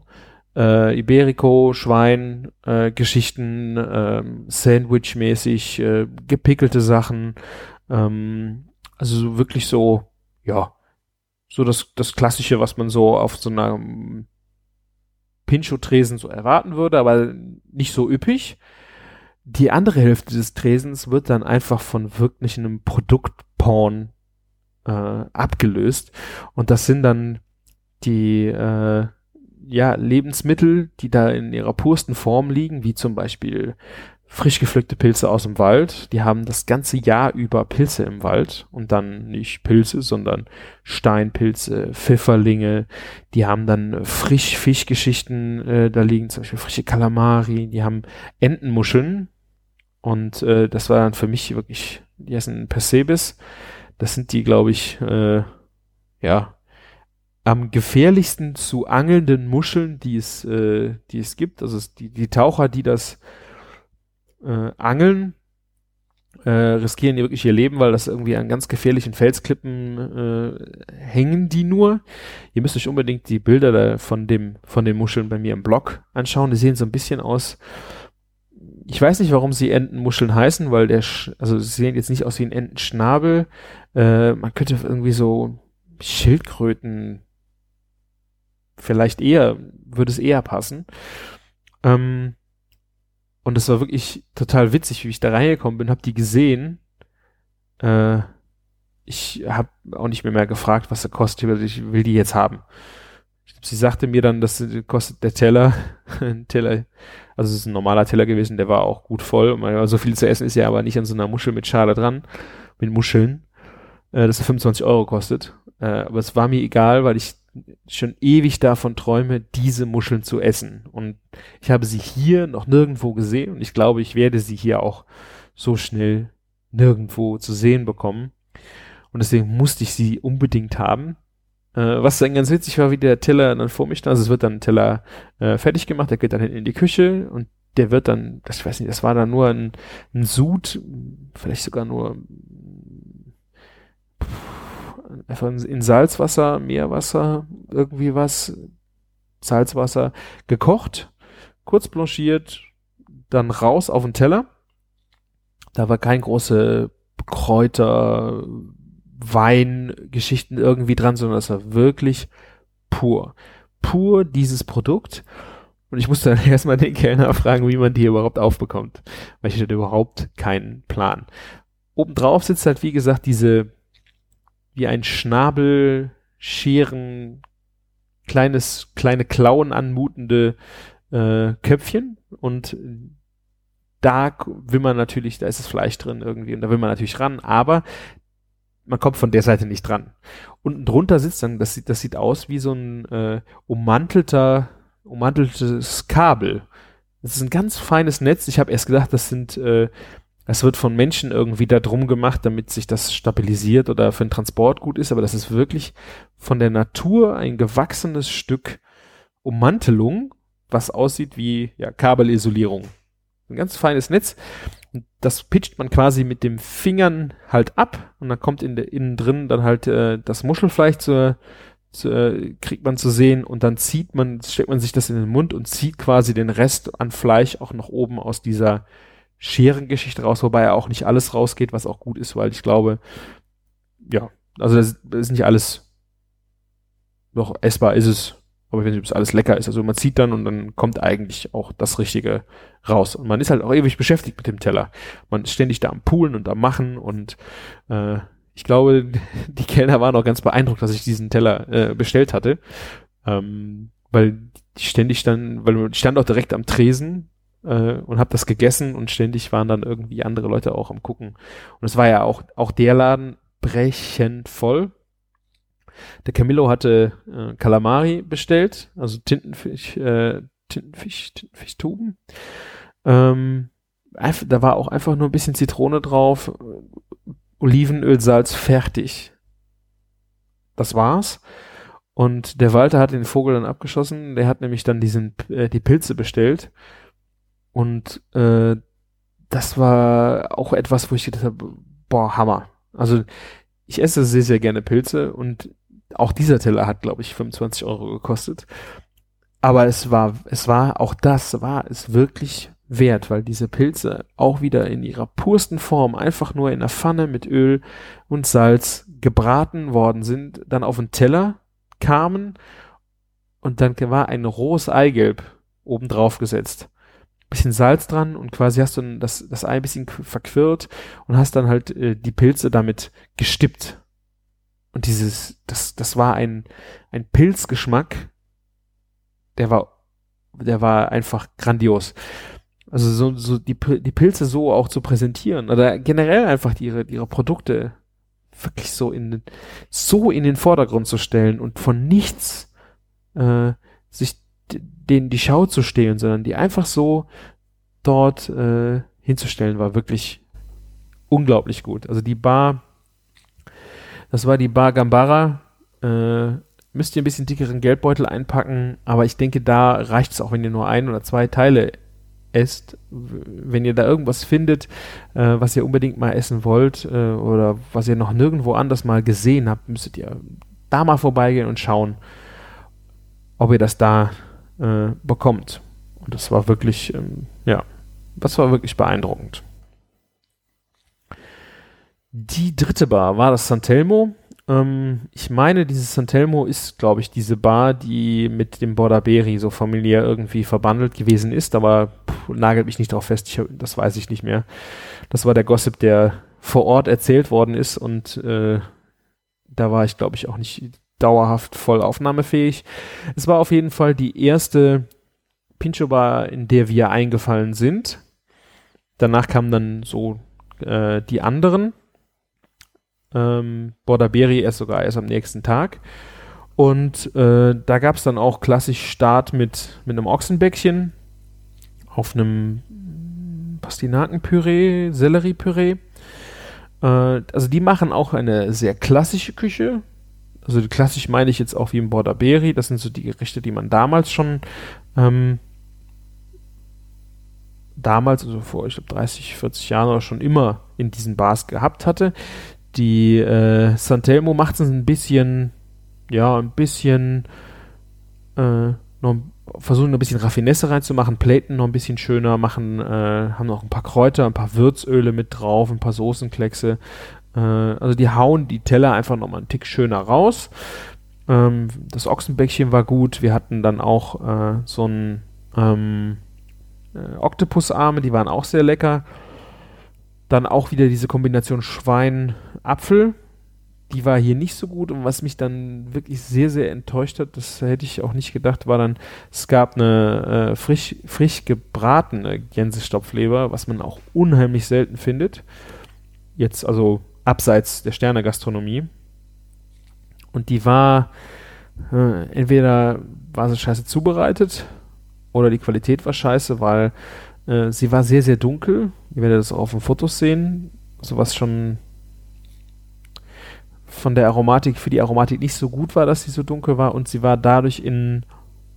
äh, Iberico, Schwein, äh, Geschichten, äh, Sandwich-mäßig, äh, gepickelte Sachen, ähm, also wirklich so, ja, so das, das Klassische, was man so auf so einer Pincho-Tresen so erwarten würde, aber nicht so üppig. Die andere Hälfte des Tresens wird dann einfach von wirklich einem Produktporn äh, abgelöst und das sind dann die äh, ja, Lebensmittel, die da in ihrer pursten Form liegen, wie zum Beispiel frisch gepflückte Pilze aus dem Wald. Die haben das ganze Jahr über Pilze im Wald und dann nicht Pilze, sondern Steinpilze, Pfifferlinge. Die haben dann frisch Fischgeschichten, äh, da liegen zum Beispiel frische Kalamari. Die haben Entenmuscheln und äh, das war dann für mich wirklich, die heißen Persebis. Das sind die, glaube ich, äh, ja, am gefährlichsten zu angelnden Muscheln, die es, äh, die es gibt. Also die, die Taucher, die das äh, angeln, äh, riskieren die wirklich ihr Leben, weil das irgendwie an ganz gefährlichen Felsklippen äh, hängen die nur. Ihr müsst euch unbedingt die Bilder da von dem von den Muscheln bei mir im Blog anschauen. Die sehen so ein bisschen aus. Ich weiß nicht, warum sie Entenmuscheln heißen, weil der, Sch also sie sehen jetzt nicht aus wie ein Entenschnabel. Äh, man könnte irgendwie so Schildkröten vielleicht eher, würde es eher passen. Ähm, und es war wirklich total witzig, wie ich da reingekommen bin, hab die gesehen. Äh, ich habe auch nicht mehr, mehr gefragt, was sie kostet, ich will die jetzt haben. Sie sagte mir dann, dass kostet der Teller, ein Teller, also es ist ein normaler Teller gewesen, der war auch gut voll. So viel zu essen ist ja aber nicht an so einer Muschel mit Schale dran, mit Muscheln, äh, dass er 25 Euro kostet. Äh, aber es war mir egal, weil ich schon ewig davon träume, diese Muscheln zu essen. Und ich habe sie hier noch nirgendwo gesehen und ich glaube, ich werde sie hier auch so schnell nirgendwo zu sehen bekommen. Und deswegen musste ich sie unbedingt haben. Äh, was dann ganz witzig war, wie der Teller dann vor mich stand. Also es wird dann ein Teller äh, fertig gemacht, der geht dann in die Küche und der wird dann, das ich weiß nicht, das war dann nur ein, ein Sud, vielleicht sogar nur einfach in Salzwasser, Meerwasser, irgendwie was, Salzwasser gekocht, kurz blanchiert, dann raus auf den Teller. Da war kein große Kräuter, Weingeschichten irgendwie dran, sondern das war wirklich pur. Pur dieses Produkt. Und ich musste dann erstmal den Kellner fragen, wie man die überhaupt aufbekommt. Weil ich hatte überhaupt keinen Plan. Obendrauf sitzt halt, wie gesagt, diese wie ein Schnabel, Scheren, kleines, kleine Klauen anmutende äh, Köpfchen und da will man natürlich, da ist das Fleisch drin irgendwie und da will man natürlich ran, aber man kommt von der Seite nicht dran. Unten drunter sitzt dann, das sieht, das sieht aus wie so ein äh, ummantelter, ummanteltes Kabel. Das ist ein ganz feines Netz. Ich habe erst gedacht, das sind äh, es wird von Menschen irgendwie da drum gemacht, damit sich das stabilisiert oder für den Transport gut ist, aber das ist wirklich von der Natur ein gewachsenes Stück Ummantelung, was aussieht wie ja, Kabelisolierung. Ein ganz feines Netz. Das pitcht man quasi mit den Fingern halt ab und dann kommt in der innen drin dann halt äh, das Muschelfleisch zur, zu, äh, kriegt man zu sehen und dann zieht man, steckt man sich das in den Mund und zieht quasi den Rest an Fleisch auch noch oben aus dieser Scherengeschichte raus, wobei ja auch nicht alles rausgeht, was auch gut ist, weil ich glaube, ja, also das, das ist nicht alles noch essbar ist es, aber ob es alles lecker ist. Also man zieht dann und dann kommt eigentlich auch das Richtige raus. Und man ist halt auch ewig beschäftigt mit dem Teller. Man ist ständig da am Poolen und am Machen und äh, ich glaube, die Kellner waren auch ganz beeindruckt, dass ich diesen Teller äh, bestellt hatte. Ähm, weil die ständig dann, weil ich stand auch direkt am Tresen äh, und habe das gegessen und ständig waren dann irgendwie andere Leute auch am gucken. Und es war ja auch, auch der Laden brechend voll. Der Camillo hatte äh, Calamari bestellt, also Tintenfisch, äh, Tintenfisch, Tintenfischtuben. Ähm, da war auch einfach nur ein bisschen Zitrone drauf, Olivenöl, Salz, fertig. Das war's. Und der Walter hat den Vogel dann abgeschossen. Der hat nämlich dann diesen äh, die Pilze bestellt und äh, das war auch etwas, wo ich gedacht habe, boah, Hammer. Also ich esse sehr, sehr gerne Pilze und auch dieser Teller hat, glaube ich, 25 Euro gekostet. Aber es war, es war, auch das war es wirklich wert, weil diese Pilze auch wieder in ihrer pursten Form einfach nur in der Pfanne mit Öl und Salz gebraten worden sind, dann auf den Teller kamen und dann war ein rohes Eigelb oben drauf gesetzt bisschen Salz dran und quasi hast du das, das Ei ein bisschen verquirlt und hast dann halt äh, die Pilze damit gestippt. Und dieses, das, das war ein, ein Pilzgeschmack, der war, der war einfach grandios. Also so, so die, die Pilze so auch zu präsentieren oder generell einfach ihre, ihre Produkte wirklich so in, so in den Vordergrund zu stellen und von nichts äh, sich denen die Schau zu stehlen, sondern die einfach so dort äh, hinzustellen, war wirklich unglaublich gut. Also die Bar, das war die Bar Gambara. Äh, müsst ihr ein bisschen dickeren Geldbeutel einpacken, aber ich denke, da reicht es auch, wenn ihr nur ein oder zwei Teile esst. Wenn ihr da irgendwas findet, äh, was ihr unbedingt mal essen wollt äh, oder was ihr noch nirgendwo anders mal gesehen habt, müsstet ihr da mal vorbeigehen und schauen, ob ihr das da äh, bekommt. Und das war wirklich, ähm, ja, das war wirklich beeindruckend. Die dritte Bar war das Santelmo. Ähm, ich meine, dieses Santelmo ist, glaube ich, diese Bar, die mit dem Bordaberi so familiär irgendwie verbandelt gewesen ist, aber pff, nagelt mich nicht darauf fest, ich, das weiß ich nicht mehr. Das war der Gossip, der vor Ort erzählt worden ist und äh, da war ich, glaube ich, auch nicht dauerhaft voll aufnahmefähig. Es war auf jeden Fall die erste Pincho Bar, in der wir eingefallen sind. Danach kamen dann so äh, die anderen. Ähm, Bordaberi erst sogar erst am nächsten Tag. Und äh, da gab es dann auch klassisch Start mit, mit einem Ochsenbäckchen auf einem Pastinakenpüree, Selleriepüree. Äh, also die machen auch eine sehr klassische Küche. Also klassisch meine ich jetzt auch wie im Bordaberi. Das sind so die Gerichte, die man damals schon ähm, damals, also vor, ich glaube, 30, 40 Jahren oder schon immer in diesen Bars gehabt hatte. Die äh, Santelmo macht es ein bisschen ja, ein bisschen, äh, noch versuchen ein bisschen Raffinesse reinzumachen, Platen noch ein bisschen schöner machen, äh, haben noch ein paar Kräuter, ein paar Würzöle mit drauf, ein paar Soßenkleckse. Äh, also die hauen die Teller einfach nochmal einen Tick schöner raus. Ähm, das Ochsenbäckchen war gut. Wir hatten dann auch äh, so ein ähm, äh, Oktopusarme, die waren auch sehr lecker. Dann auch wieder diese Kombination Schwein-Apfel die war hier nicht so gut und was mich dann wirklich sehr, sehr enttäuscht hat, das hätte ich auch nicht gedacht, war dann, es gab eine äh, frisch, frisch gebratene Gänsestopfleber, was man auch unheimlich selten findet. Jetzt also abseits der Sterne-Gastronomie. Und die war, äh, entweder war sie scheiße zubereitet oder die Qualität war scheiße, weil äh, sie war sehr, sehr dunkel. Ihr werdet das auch auf den Fotos sehen. Sowas schon von der Aromatik für die Aromatik nicht so gut war, dass sie so dunkel war und sie war dadurch in,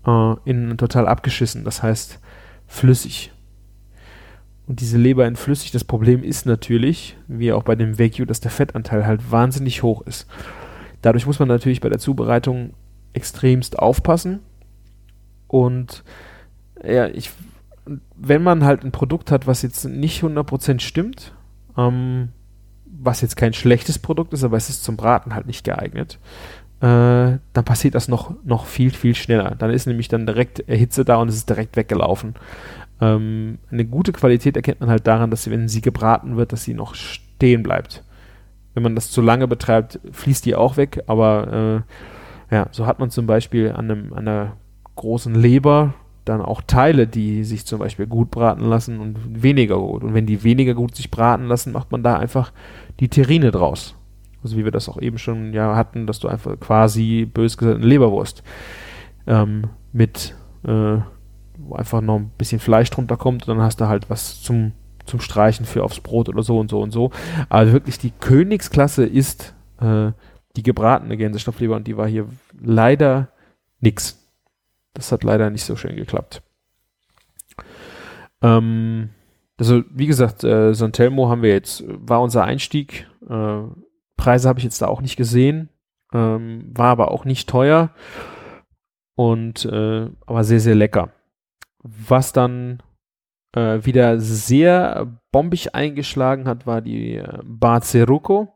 äh, in total abgeschissen, das heißt flüssig. Und diese Leber in flüssig, das Problem ist natürlich, wie auch bei dem Wagyu, dass der Fettanteil halt wahnsinnig hoch ist. Dadurch muss man natürlich bei der Zubereitung extremst aufpassen. Und ja, ich, wenn man halt ein Produkt hat, was jetzt nicht 100% stimmt, ähm, was jetzt kein schlechtes Produkt ist, aber es ist zum Braten halt nicht geeignet, äh, dann passiert das noch, noch viel, viel schneller. Dann ist nämlich dann direkt Hitze da und es ist direkt weggelaufen. Ähm, eine gute Qualität erkennt man halt daran, dass sie, wenn sie gebraten wird, dass sie noch stehen bleibt. Wenn man das zu lange betreibt, fließt die auch weg, aber äh, ja, so hat man zum Beispiel an, einem, an einer großen Leber dann auch Teile, die sich zum Beispiel gut braten lassen und weniger gut. Und wenn die weniger gut sich braten lassen, macht man da einfach die Terrine draus. Also wie wir das auch eben schon ja hatten, dass du einfach quasi bös gesagt eine Leberwurst ähm, mit äh, wo einfach noch ein bisschen Fleisch drunter kommt und dann hast du halt was zum zum Streichen für aufs Brot oder so und so und so. Aber wirklich die Königsklasse ist äh, die gebratene Gänsestoffleber und die war hier leider nix. Das hat leider nicht so schön geklappt. Ähm, also wie gesagt, äh, Santelmo haben wir jetzt, war unser Einstieg. Äh, Preise habe ich jetzt da auch nicht gesehen, ähm, war aber auch nicht teuer und äh, aber sehr, sehr lecker. Was dann äh, wieder sehr bombig eingeschlagen hat, war die äh, Bar Ceruco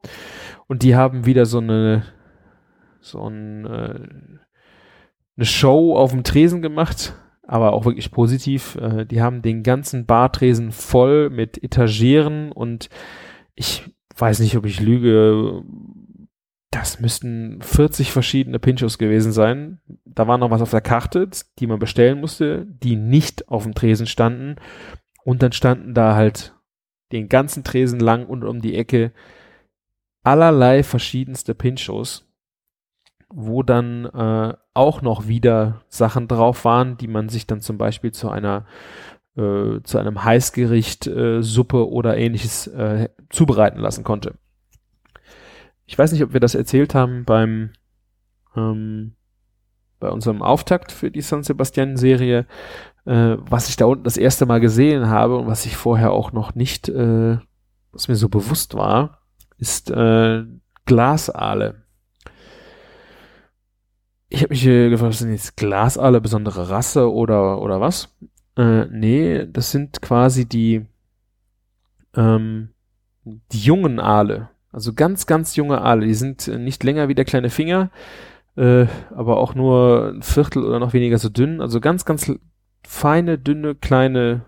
und die haben wieder so eine so ein, äh, eine Show auf dem Tresen gemacht aber auch wirklich positiv. Äh, die haben den ganzen Bartresen voll mit Etageren und ich weiß nicht, ob ich lüge. Das müssten 40 verschiedene Pinchos gewesen sein. Da war noch was auf der Karte, die man bestellen musste, die nicht auf dem Tresen standen. Und dann standen da halt den ganzen Tresen lang und um die Ecke allerlei verschiedenste Pinchos wo dann äh, auch noch wieder Sachen drauf waren, die man sich dann zum Beispiel zu einer äh, zu einem Heißgericht, äh, Suppe oder ähnliches äh, zubereiten lassen konnte. Ich weiß nicht, ob wir das erzählt haben beim ähm, bei unserem Auftakt für die San Sebastian Serie, äh, was ich da unten das erste Mal gesehen habe und was ich vorher auch noch nicht, äh, was mir so bewusst war, ist äh, Glasaale ich habe mich äh, gefragt, sind jetzt Glasaale besondere Rasse oder, oder was? Äh, nee, das sind quasi die, ähm, die jungen Aale. Also ganz, ganz junge Aale. Die sind äh, nicht länger wie der kleine Finger, äh, aber auch nur ein Viertel oder noch weniger so dünn. Also ganz, ganz feine, dünne, kleine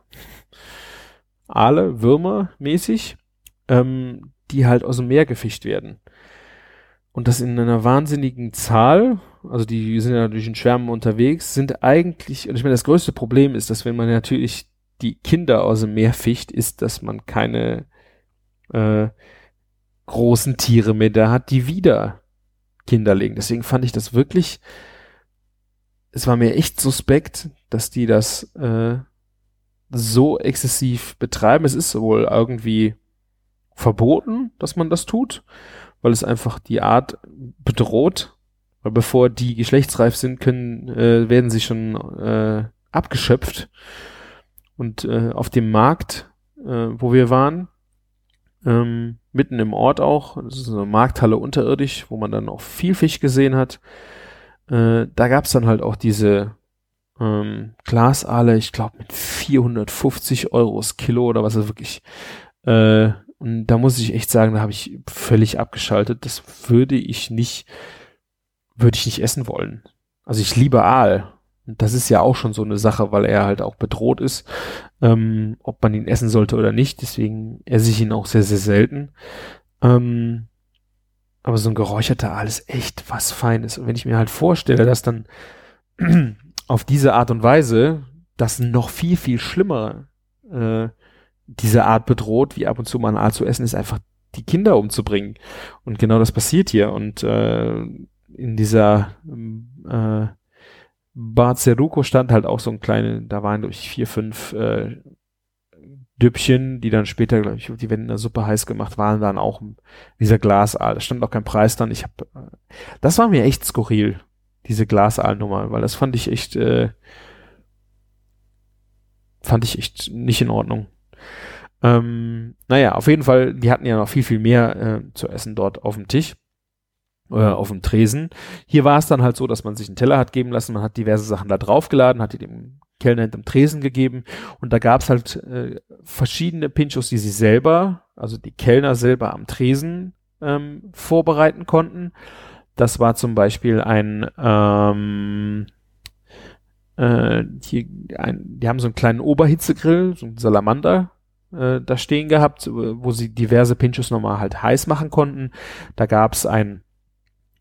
Aale, Würmer mäßig, ähm, die halt aus dem Meer gefischt werden. und das in einer wahnsinnigen Zahl, also die sind ja durch den Schwärmen unterwegs, sind eigentlich, und ich meine, das größte Problem ist, dass wenn man natürlich die Kinder aus dem Meer ficht, ist, dass man keine äh, großen Tiere mehr da hat, die wieder Kinder legen. Deswegen fand ich das wirklich, es war mir echt suspekt, dass die das äh, so exzessiv betreiben. Es ist wohl irgendwie verboten, dass man das tut, weil es einfach die Art bedroht. Weil bevor die geschlechtsreif sind, können, äh, werden sie schon äh, abgeschöpft. Und äh, auf dem Markt, äh, wo wir waren, ähm, mitten im Ort auch, das ist eine Markthalle unterirdisch, wo man dann auch viel Fisch gesehen hat. Äh, da gab's dann halt auch diese ähm, Glasaale, ich glaube mit 450 Euro das Kilo oder was ist wirklich. Äh, und da muss ich echt sagen, da habe ich völlig abgeschaltet. Das würde ich nicht, würde ich nicht essen wollen. Also ich liebe Aal. Das ist ja auch schon so eine Sache, weil er halt auch bedroht ist, ähm, ob man ihn essen sollte oder nicht. Deswegen esse ich ihn auch sehr, sehr selten. Ähm, aber so ein geräucherter Aal ist echt was Feines. Und wenn ich mir halt vorstelle, dass dann auf diese Art und Weise das noch viel, viel schlimmer äh, diese Art bedroht, wie ab und zu mal ein Aal zu essen, ist einfach die Kinder umzubringen. Und genau das passiert hier. Und äh, in dieser äh, Bar Ceruco stand halt auch so ein kleine, da waren durch vier, fünf äh, Düppchen, die dann später, glaube ich, die werden in der Suppe heiß gemacht, waren dann auch dieser Glasaal. Da stand auch kein Preis dann. Ich habe, äh, das war mir echt skurril diese Glasaalnummer, weil das fand ich echt, äh, fand ich echt nicht in Ordnung. Ähm, naja, auf jeden Fall, die hatten ja noch viel, viel mehr äh, zu essen dort auf dem Tisch, äh, auf dem Tresen. Hier war es dann halt so, dass man sich einen Teller hat geben lassen, man hat diverse Sachen da draufgeladen, hat die dem Kellner hinterm Tresen gegeben und da gab's halt äh, verschiedene Pinchos, die sie selber, also die Kellner selber am Tresen ähm, vorbereiten konnten. Das war zum Beispiel ein, ähm, äh, hier, ein, die haben so einen kleinen Oberhitzegrill, so einen Salamander äh, da stehen gehabt, wo sie diverse Pinchos nochmal halt heiß machen konnten. Da gab's ein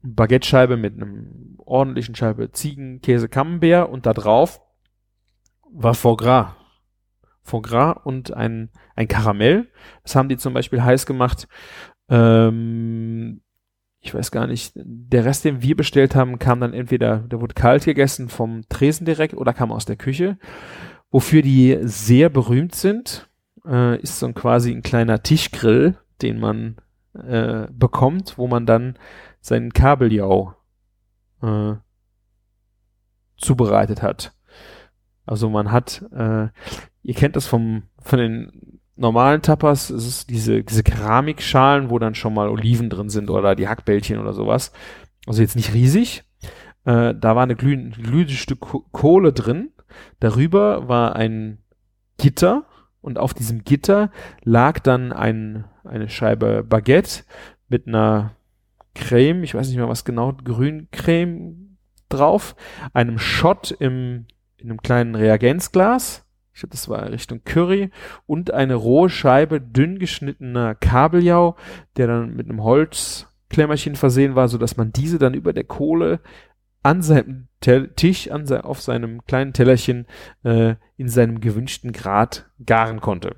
Baguette-Scheibe mit einem ordentlichen Scheibe Ziegenkäse Camembert und da drauf war Foie Gras. Foie Gras und ein, ein Karamell. Das haben die zum Beispiel heiß gemacht. Ähm, ich weiß gar nicht, der Rest, den wir bestellt haben, kam dann entweder, der wurde kalt gegessen vom Tresen direkt oder kam aus der Küche. Wofür die sehr berühmt sind, äh, ist so ein quasi ein kleiner Tischgrill, den man äh, bekommt, wo man dann seinen Kabeljau äh, zubereitet hat. Also man hat, äh, ihr kennt das vom, von den normalen Tapas es ist diese, diese Keramikschalen, wo dann schon mal Oliven drin sind oder die Hackbällchen oder sowas. Also jetzt nicht riesig. Äh, da war eine glühende, glühende Stück Kohle drin. Darüber war ein Gitter und auf diesem Gitter lag dann ein, eine Scheibe Baguette mit einer Creme, ich weiß nicht mehr was genau, Grüncreme drauf, einem Shot im, in einem kleinen Reagenzglas ich glaube, das war Richtung Curry und eine rohe Scheibe dünn geschnittener Kabeljau, der dann mit einem Holzklemmerchen versehen war, so dass man diese dann über der Kohle an seinem Tel Tisch, an se auf seinem kleinen Tellerchen äh, in seinem gewünschten Grad garen konnte.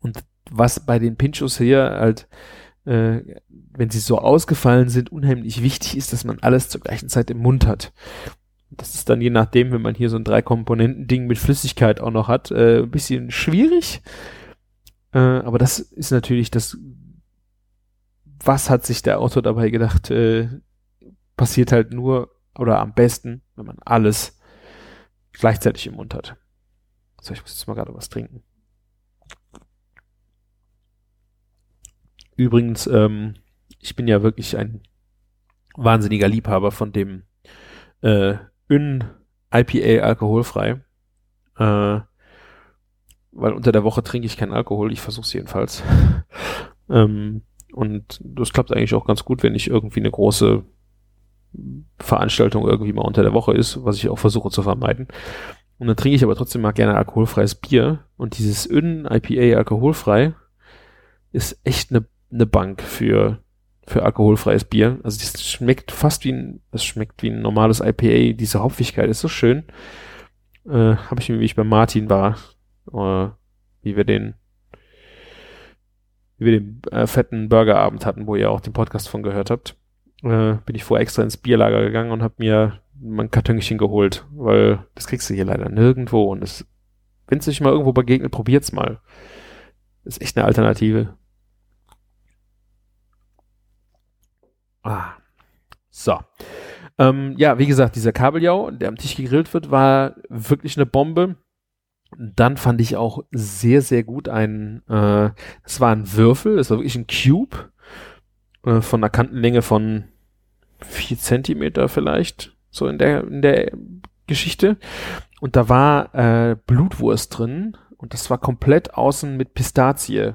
Und was bei den Pinchos hier halt, äh, wenn sie so ausgefallen sind, unheimlich wichtig ist, dass man alles zur gleichen Zeit im Mund hat. Das ist dann je nachdem, wenn man hier so ein Drei-Komponenten-Ding mit Flüssigkeit auch noch hat, äh, ein bisschen schwierig. Äh, aber das ist natürlich das, was hat sich der Autor dabei gedacht, äh, passiert halt nur oder am besten, wenn man alles gleichzeitig im Mund hat. So, ich muss jetzt mal gerade was trinken. Übrigens, ähm, ich bin ja wirklich ein wahnsinniger Liebhaber von dem äh, in IPA alkoholfrei. Äh, weil unter der Woche trinke ich keinen Alkohol, ich versuche es jedenfalls. ähm, und das klappt eigentlich auch ganz gut, wenn ich irgendwie eine große Veranstaltung irgendwie mal unter der Woche ist, was ich auch versuche zu vermeiden. Und dann trinke ich aber trotzdem mal gerne alkoholfreies Bier. Und dieses Ön IPA alkoholfrei ist echt eine ne Bank für für alkoholfreies Bier. Also das schmeckt fast wie ein, es schmeckt wie ein normales IPA. Diese Hopfigkeit ist so schön. Äh, Habe ich mir, wie ich bei Martin war, äh, wie wir den, wie wir den äh, fetten Burgerabend hatten, wo ihr auch den Podcast von gehört habt, äh, bin ich vorher extra ins Bierlager gegangen und habe mir mein Kartönchen geholt, weil das kriegst du hier leider nirgendwo und es, wenn es sich mal irgendwo begegnet, probiert's mal. ist echt eine Alternative. Ah. So. Ähm, ja, wie gesagt, dieser Kabeljau, der am Tisch gegrillt wird, war wirklich eine Bombe. Dann fand ich auch sehr, sehr gut ein, äh, es war ein Würfel, es war wirklich ein Cube äh, von einer Kantenlänge von vier Zentimeter vielleicht, so in der, in der Geschichte. Und da war äh, Blutwurst drin und das war komplett außen mit Pistazie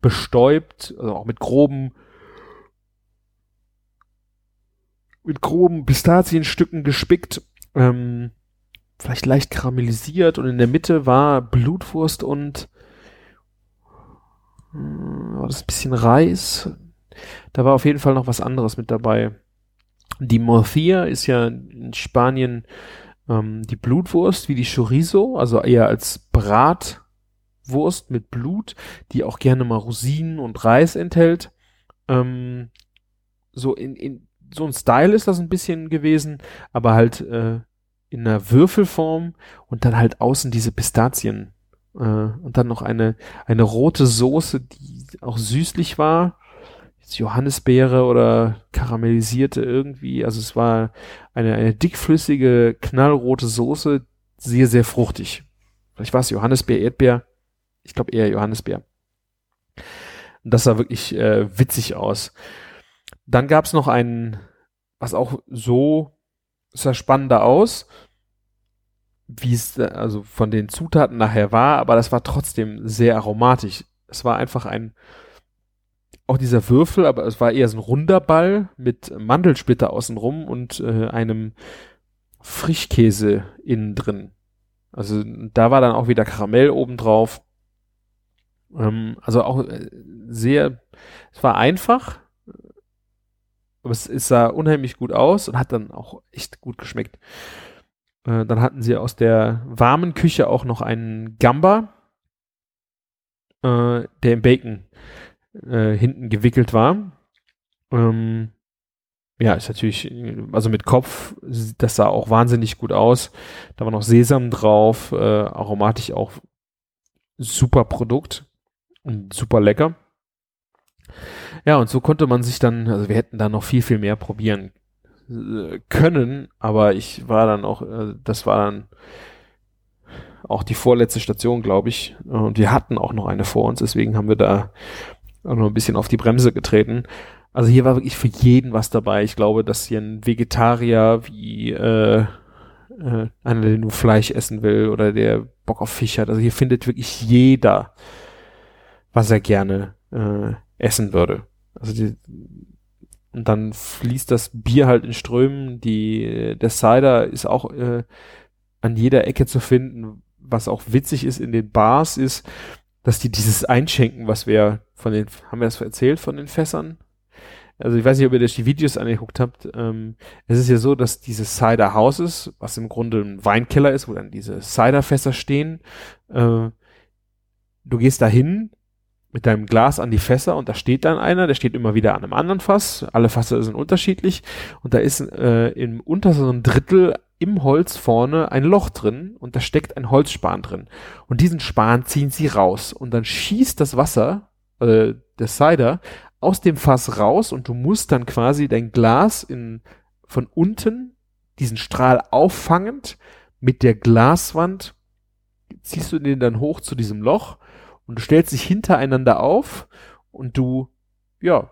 bestäubt, also auch mit groben mit groben Pistazienstücken gespickt, ähm, vielleicht leicht karamellisiert und in der Mitte war Blutwurst und äh, war das ein bisschen Reis. Da war auf jeden Fall noch was anderes mit dabei. Die Morcilla ist ja in Spanien ähm, die Blutwurst wie die Chorizo, also eher als Bratwurst mit Blut, die auch gerne mal Rosinen und Reis enthält. Ähm, so in, in so ein Style ist das ein bisschen gewesen, aber halt äh, in einer Würfelform und dann halt außen diese Pistazien äh, und dann noch eine eine rote Soße, die auch süßlich war, jetzt Johannisbeere oder karamellisierte irgendwie, also es war eine eine dickflüssige knallrote Soße, sehr sehr fruchtig. Vielleicht war es Johannisbeer, Erdbeer, ich glaube eher Johannisbeer. Und das sah wirklich äh, witzig aus. Dann gab es noch einen, was auch so sah spannender aus, wie es also von den Zutaten nachher war, aber das war trotzdem sehr aromatisch. Es war einfach ein auch dieser Würfel, aber es war eher so ein runder Ball mit Mandelsplitter außenrum und äh, einem Frischkäse innen drin. Also da war dann auch wieder Karamell obendrauf. Ähm, also auch äh, sehr, es war einfach, aber es, es sah unheimlich gut aus und hat dann auch echt gut geschmeckt. Äh, dann hatten sie aus der warmen Küche auch noch einen Gamba, äh, der im Bacon äh, hinten gewickelt war. Ähm, ja, ist natürlich, also mit Kopf, das sah auch wahnsinnig gut aus. Da war noch Sesam drauf, äh, aromatisch auch super Produkt und super lecker. Ja, und so konnte man sich dann, also wir hätten da noch viel, viel mehr probieren äh, können, aber ich war dann auch, äh, das war dann auch die vorletzte Station, glaube ich. Und wir hatten auch noch eine vor uns, deswegen haben wir da auch noch ein bisschen auf die Bremse getreten. Also hier war wirklich für jeden was dabei. Ich glaube, dass hier ein Vegetarier wie äh, äh, einer, der nur Fleisch essen will oder der Bock auf Fisch hat. Also hier findet wirklich jeder, was er gerne äh, essen würde. Also die, und dann fließt das Bier halt in Strömen. Die, der Cider ist auch äh, an jeder Ecke zu finden. Was auch witzig ist in den Bars ist, dass die dieses Einschenken, was wir von den, haben wir das erzählt von den Fässern? Also ich weiß nicht, ob ihr euch die Videos angeguckt habt. Ähm, es ist ja so, dass dieses Cider House ist, was im Grunde ein Weinkeller ist, wo dann diese Ciderfässer stehen. Äh, du gehst da hin, mit deinem Glas an die Fässer und da steht dann einer, der steht immer wieder an einem anderen Fass. Alle Fässer sind unterschiedlich und da ist äh, im unteren Drittel im Holz vorne ein Loch drin und da steckt ein Holzspan drin. Und diesen Span ziehen sie raus und dann schießt das Wasser, äh, der Cider, aus dem Fass raus und du musst dann quasi dein Glas in, von unten diesen Strahl auffangend mit der Glaswand ziehst du den dann hoch zu diesem Loch und du stellst dich hintereinander auf und du, ja,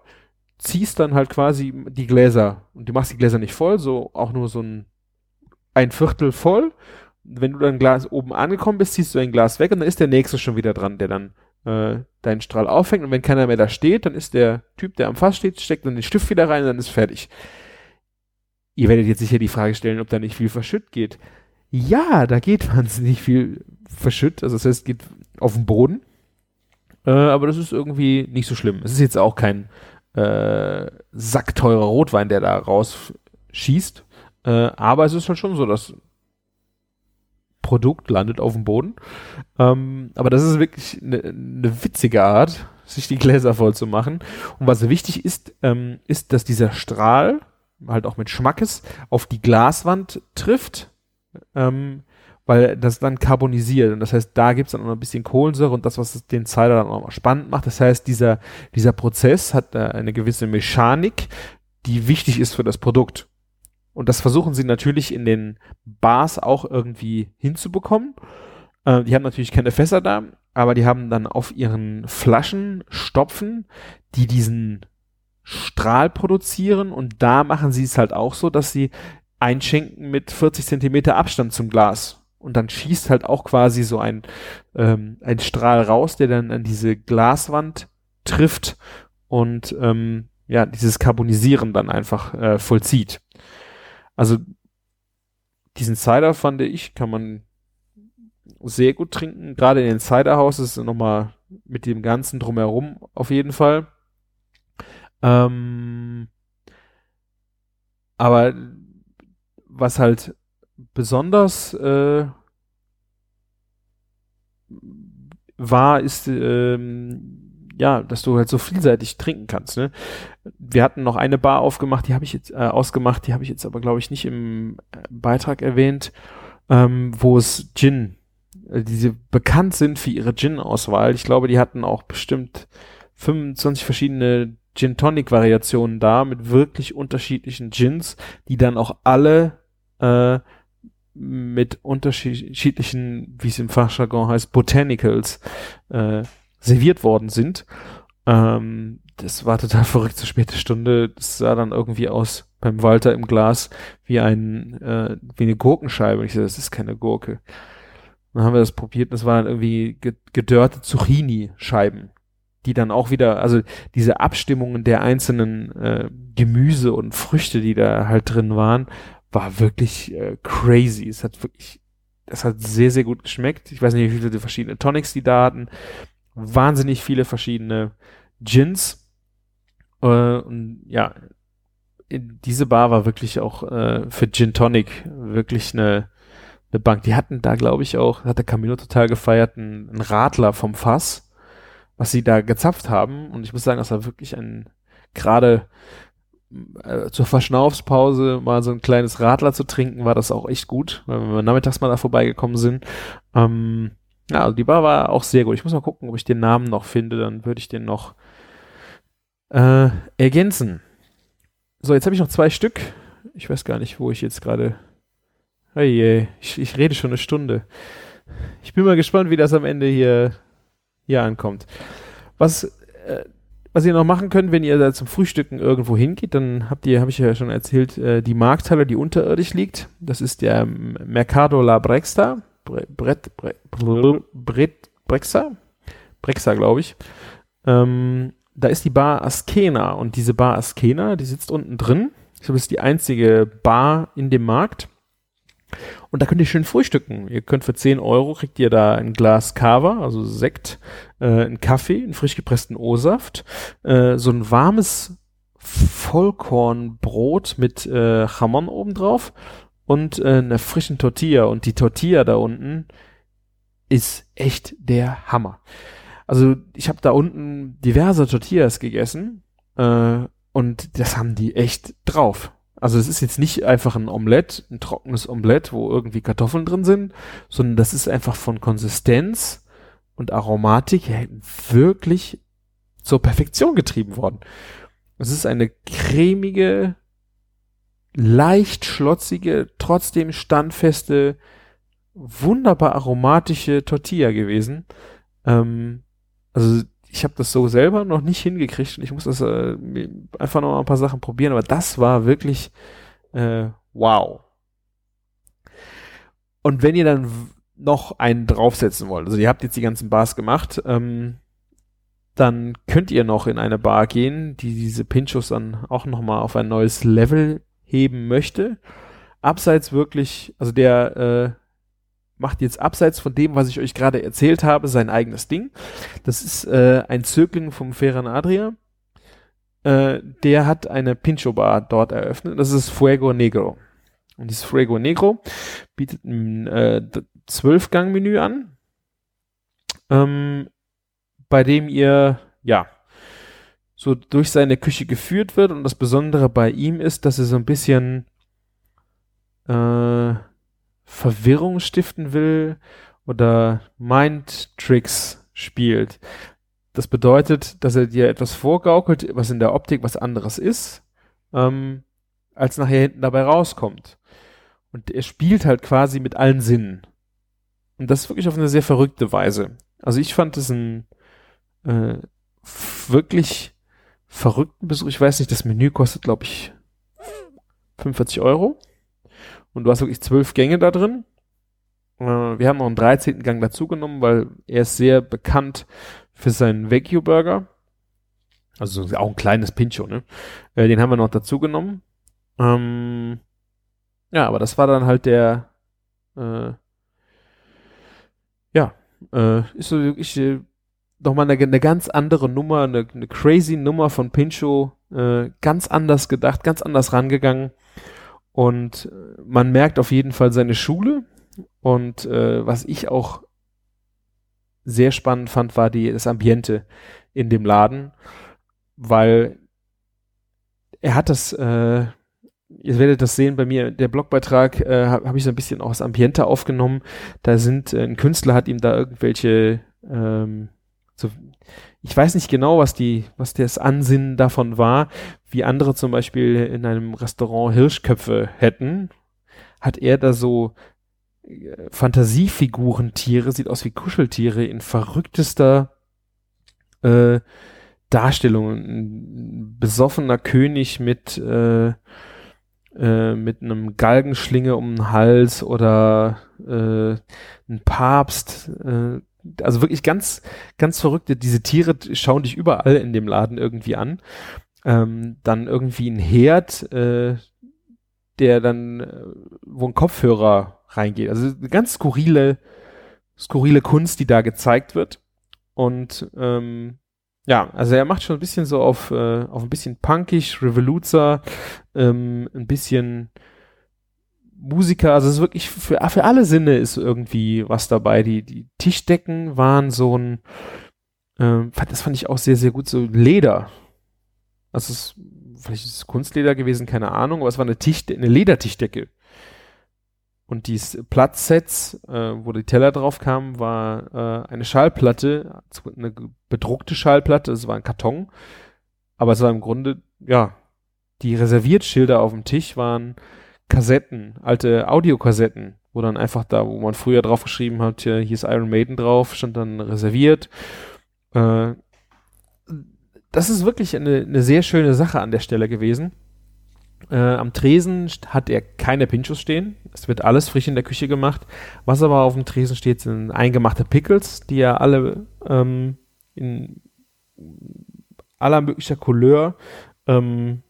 ziehst dann halt quasi die Gläser und du machst die Gläser nicht voll, so auch nur so ein, ein Viertel voll. Wenn du dein Glas oben angekommen bist, ziehst du ein Glas weg und dann ist der nächste schon wieder dran, der dann äh, deinen Strahl auffängt und wenn keiner mehr da steht, dann ist der Typ, der am Fass steht, steckt dann den Stift wieder rein und dann ist fertig. Ihr werdet jetzt sicher die Frage stellen, ob da nicht viel verschütt geht. Ja, da geht wahnsinnig viel verschütt, also das heißt, es geht auf den Boden. Äh, aber das ist irgendwie nicht so schlimm. Es ist jetzt auch kein äh, sackteurer Rotwein, der da rausschießt. Äh, aber es ist halt schon so, das Produkt landet auf dem Boden. Ähm, aber das ist wirklich eine ne witzige Art, sich die Gläser voll zu machen. Und was wichtig ist, ähm, ist, dass dieser Strahl halt auch mit Schmackes auf die Glaswand trifft. Ähm, weil das dann carbonisiert und das heißt, da gibt's dann noch ein bisschen Kohlensäure und das, was den Cider dann auch mal spannend macht. Das heißt, dieser, dieser Prozess hat äh, eine gewisse Mechanik, die wichtig ist für das Produkt. Und das versuchen sie natürlich in den Bars auch irgendwie hinzubekommen. Äh, die haben natürlich keine Fässer da, aber die haben dann auf ihren Flaschen Stopfen, die diesen Strahl produzieren und da machen sie es halt auch so, dass sie einschenken mit 40 Zentimeter Abstand zum Glas und dann schießt halt auch quasi so ein, ähm, ein Strahl raus, der dann an diese Glaswand trifft und ähm, ja, dieses Carbonisieren dann einfach äh, vollzieht. Also diesen Cider fand ich, kann man sehr gut trinken. Gerade in den Ciderhouses nochmal mit dem Ganzen drumherum auf jeden Fall. Ähm, aber was halt besonders äh, war, ist ähm, ja, dass du halt so vielseitig trinken kannst. Ne? Wir hatten noch eine Bar aufgemacht, die habe ich jetzt äh, ausgemacht, die habe ich jetzt aber glaube ich nicht im äh, Beitrag erwähnt, ähm, wo es Gin, äh, diese bekannt sind für ihre Gin-Auswahl. Ich glaube, die hatten auch bestimmt 25 verschiedene Gin Tonic Variationen da mit wirklich unterschiedlichen Gins, die dann auch alle äh, mit unterschiedlichen, wie es im Fachjargon heißt, Botanicals äh, serviert worden sind. Ähm, das war total verrückt zur späte Stunde. Das sah dann irgendwie aus beim Walter im Glas wie ein äh, wie eine Gurkenscheibe. Und ich so, das ist keine Gurke. Dann haben wir das probiert das waren irgendwie gedörrte Zucchini-Scheiben, die dann auch wieder, also diese Abstimmungen der einzelnen äh, Gemüse und Früchte, die da halt drin waren, war wirklich äh, crazy. Es hat wirklich, es hat sehr, sehr gut geschmeckt. Ich weiß nicht, wie viele verschiedene Tonics die da hatten. Wahnsinnig viele verschiedene Gins. Äh, und ja, diese Bar war wirklich auch äh, für Gin Tonic wirklich eine, eine Bank. Die hatten da, glaube ich, auch, hat der Camino total gefeiert, einen, einen Radler vom Fass, was sie da gezapft haben. Und ich muss sagen, das war wirklich ein gerade äh, zur Verschnaufspause mal so ein kleines Radler zu trinken, war das auch echt gut, weil wir nachmittags mal da vorbeigekommen sind. Ähm, ja, also die Bar war auch sehr gut. Ich muss mal gucken, ob ich den Namen noch finde, dann würde ich den noch äh, ergänzen. So, jetzt habe ich noch zwei Stück. Ich weiß gar nicht, wo ich jetzt gerade. Hey, ich, ich rede schon eine Stunde. Ich bin mal gespannt, wie das am Ende hier, hier ankommt. Was äh, was ihr noch machen könnt, wenn ihr da zum Frühstücken irgendwo hingeht, dann habt ihr, habe ich ja schon erzählt, äh, die Markthalle, die unterirdisch liegt. Das ist der Mercado La Brexta. Brett, Brett, Brett, Brexa? Brexa, glaube ich. Ähm, da ist die Bar Askena und diese Bar Askena, die sitzt unten drin. Ich glaube, das ist die einzige Bar in dem Markt. Und da könnt ihr schön frühstücken. Ihr könnt für 10 Euro kriegt ihr da ein Glas Kava, also Sekt, äh, einen Kaffee, einen frisch gepressten O-Saft, äh, so ein warmes Vollkornbrot mit äh, Jamon obendrauf und äh, einer frischen Tortilla. Und die Tortilla da unten ist echt der Hammer. Also ich habe da unten diverse Tortillas gegessen äh, und das haben die echt drauf. Also es ist jetzt nicht einfach ein Omelett, ein trockenes Omelett, wo irgendwie Kartoffeln drin sind, sondern das ist einfach von Konsistenz und Aromatik wirklich zur Perfektion getrieben worden. Es ist eine cremige, leicht schlotzige, trotzdem standfeste, wunderbar aromatische Tortilla gewesen. Ähm, also ich habe das so selber noch nicht hingekriegt und ich muss das äh, einfach noch mal ein paar Sachen probieren, aber das war wirklich äh, wow. Und wenn ihr dann noch einen draufsetzen wollt, also ihr habt jetzt die ganzen Bars gemacht, ähm, dann könnt ihr noch in eine Bar gehen, die diese Pinchos dann auch noch mal auf ein neues Level heben möchte. Abseits wirklich, also der äh, macht jetzt abseits von dem, was ich euch gerade erzählt habe, sein eigenes Ding. Das ist äh, ein Zögling vom Ferran Adria. äh, der hat eine Pincho-Bar dort eröffnet. Das ist Fuego Negro. Und dieses Fuego Negro bietet ein äh, Zwölf-Gang-Menü an, ähm, bei dem ihr, ja, so durch seine Küche geführt wird. Und das Besondere bei ihm ist, dass er so ein bisschen äh, Verwirrung stiften will oder Mind-Tricks spielt. Das bedeutet, dass er dir etwas vorgaukelt, was in der Optik was anderes ist, ähm, als nachher hinten dabei rauskommt. Und er spielt halt quasi mit allen Sinnen. Und das wirklich auf eine sehr verrückte Weise. Also ich fand es ein äh, wirklich verrückten Besuch. Ich weiß nicht, das Menü kostet, glaube ich, 45 Euro. Und du hast wirklich zwölf Gänge da drin. Äh, wir haben noch einen 13. Gang dazugenommen, weil er ist sehr bekannt für seinen Veggie Burger. Also auch ein kleines Pincho, ne? Äh, den haben wir noch dazu genommen. Ähm, ja, aber das war dann halt der, äh, ja, äh, ist so wirklich äh, nochmal eine, eine ganz andere Nummer, eine, eine crazy Nummer von Pincho, äh, ganz anders gedacht, ganz anders rangegangen. Und äh, man merkt auf jeden Fall seine Schule. Und äh, was ich auch sehr spannend fand, war die, das Ambiente in dem Laden, weil er hat das, äh, ihr werdet das sehen bei mir, der Blogbeitrag äh, habe hab ich so ein bisschen auch das Ambiente aufgenommen. Da sind, äh, ein Künstler hat ihm da irgendwelche, ähm, so, ich weiß nicht genau, was die, was das Ansinnen davon war, wie andere zum Beispiel in einem Restaurant Hirschköpfe hätten, hat er da so Fantasiefigurentiere, sieht aus wie Kuscheltiere in verrücktester äh, Darstellung. Ein besoffener König mit äh, äh, mit einem Galgenschlinge um den Hals oder äh, ein Papst. Also wirklich ganz, ganz verrückte. Diese Tiere schauen dich überall in dem Laden irgendwie an. Ähm, dann irgendwie ein Herd, äh, der dann, äh, wo ein Kopfhörer reingeht. Also eine ganz skurrile, skurrile Kunst, die da gezeigt wird. Und ähm, ja, also er macht schon ein bisschen so auf, äh, auf ein bisschen punkig, Revoluzer, ähm, ein bisschen Musiker, also es ist wirklich für, für alle Sinne ist irgendwie was dabei. Die, die Tischdecken waren so ein, ähm, das fand ich auch sehr, sehr gut, so Leder. Also es, vielleicht ist es Kunstleder gewesen, keine Ahnung, aber es war eine Tisch, eine Ledertischdecke. Und die Platzsets, äh, wo die Teller drauf kamen, war äh, eine Schallplatte, eine bedruckte Schallplatte, es war ein Karton. Aber es war im Grunde, ja, die Reserviertschilder auf dem Tisch waren Kassetten, alte Audiokassetten, wo dann einfach da, wo man früher drauf geschrieben hat, hier, hier ist Iron Maiden drauf, stand dann reserviert. Äh, das ist wirklich eine, eine sehr schöne Sache an der Stelle gewesen. Äh, am Tresen hat er keine Pinchos stehen. Es wird alles frisch in der Küche gemacht. Was aber auf dem Tresen steht, sind eingemachte Pickles, die er alle ähm, in aller möglicher Couleur ähm,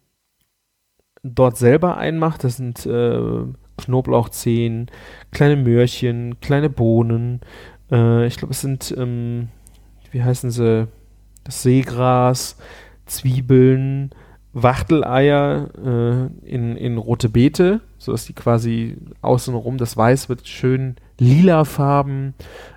dort selber einmacht. Das sind äh, Knoblauchzehen, kleine Möhrchen, kleine Bohnen. Äh, ich glaube, es sind, ähm, wie heißen sie, das Seegras, Zwiebeln, Wachteleier äh, in, in rote Beete, sodass die quasi außenrum, das Weiß wird schön lila Farben,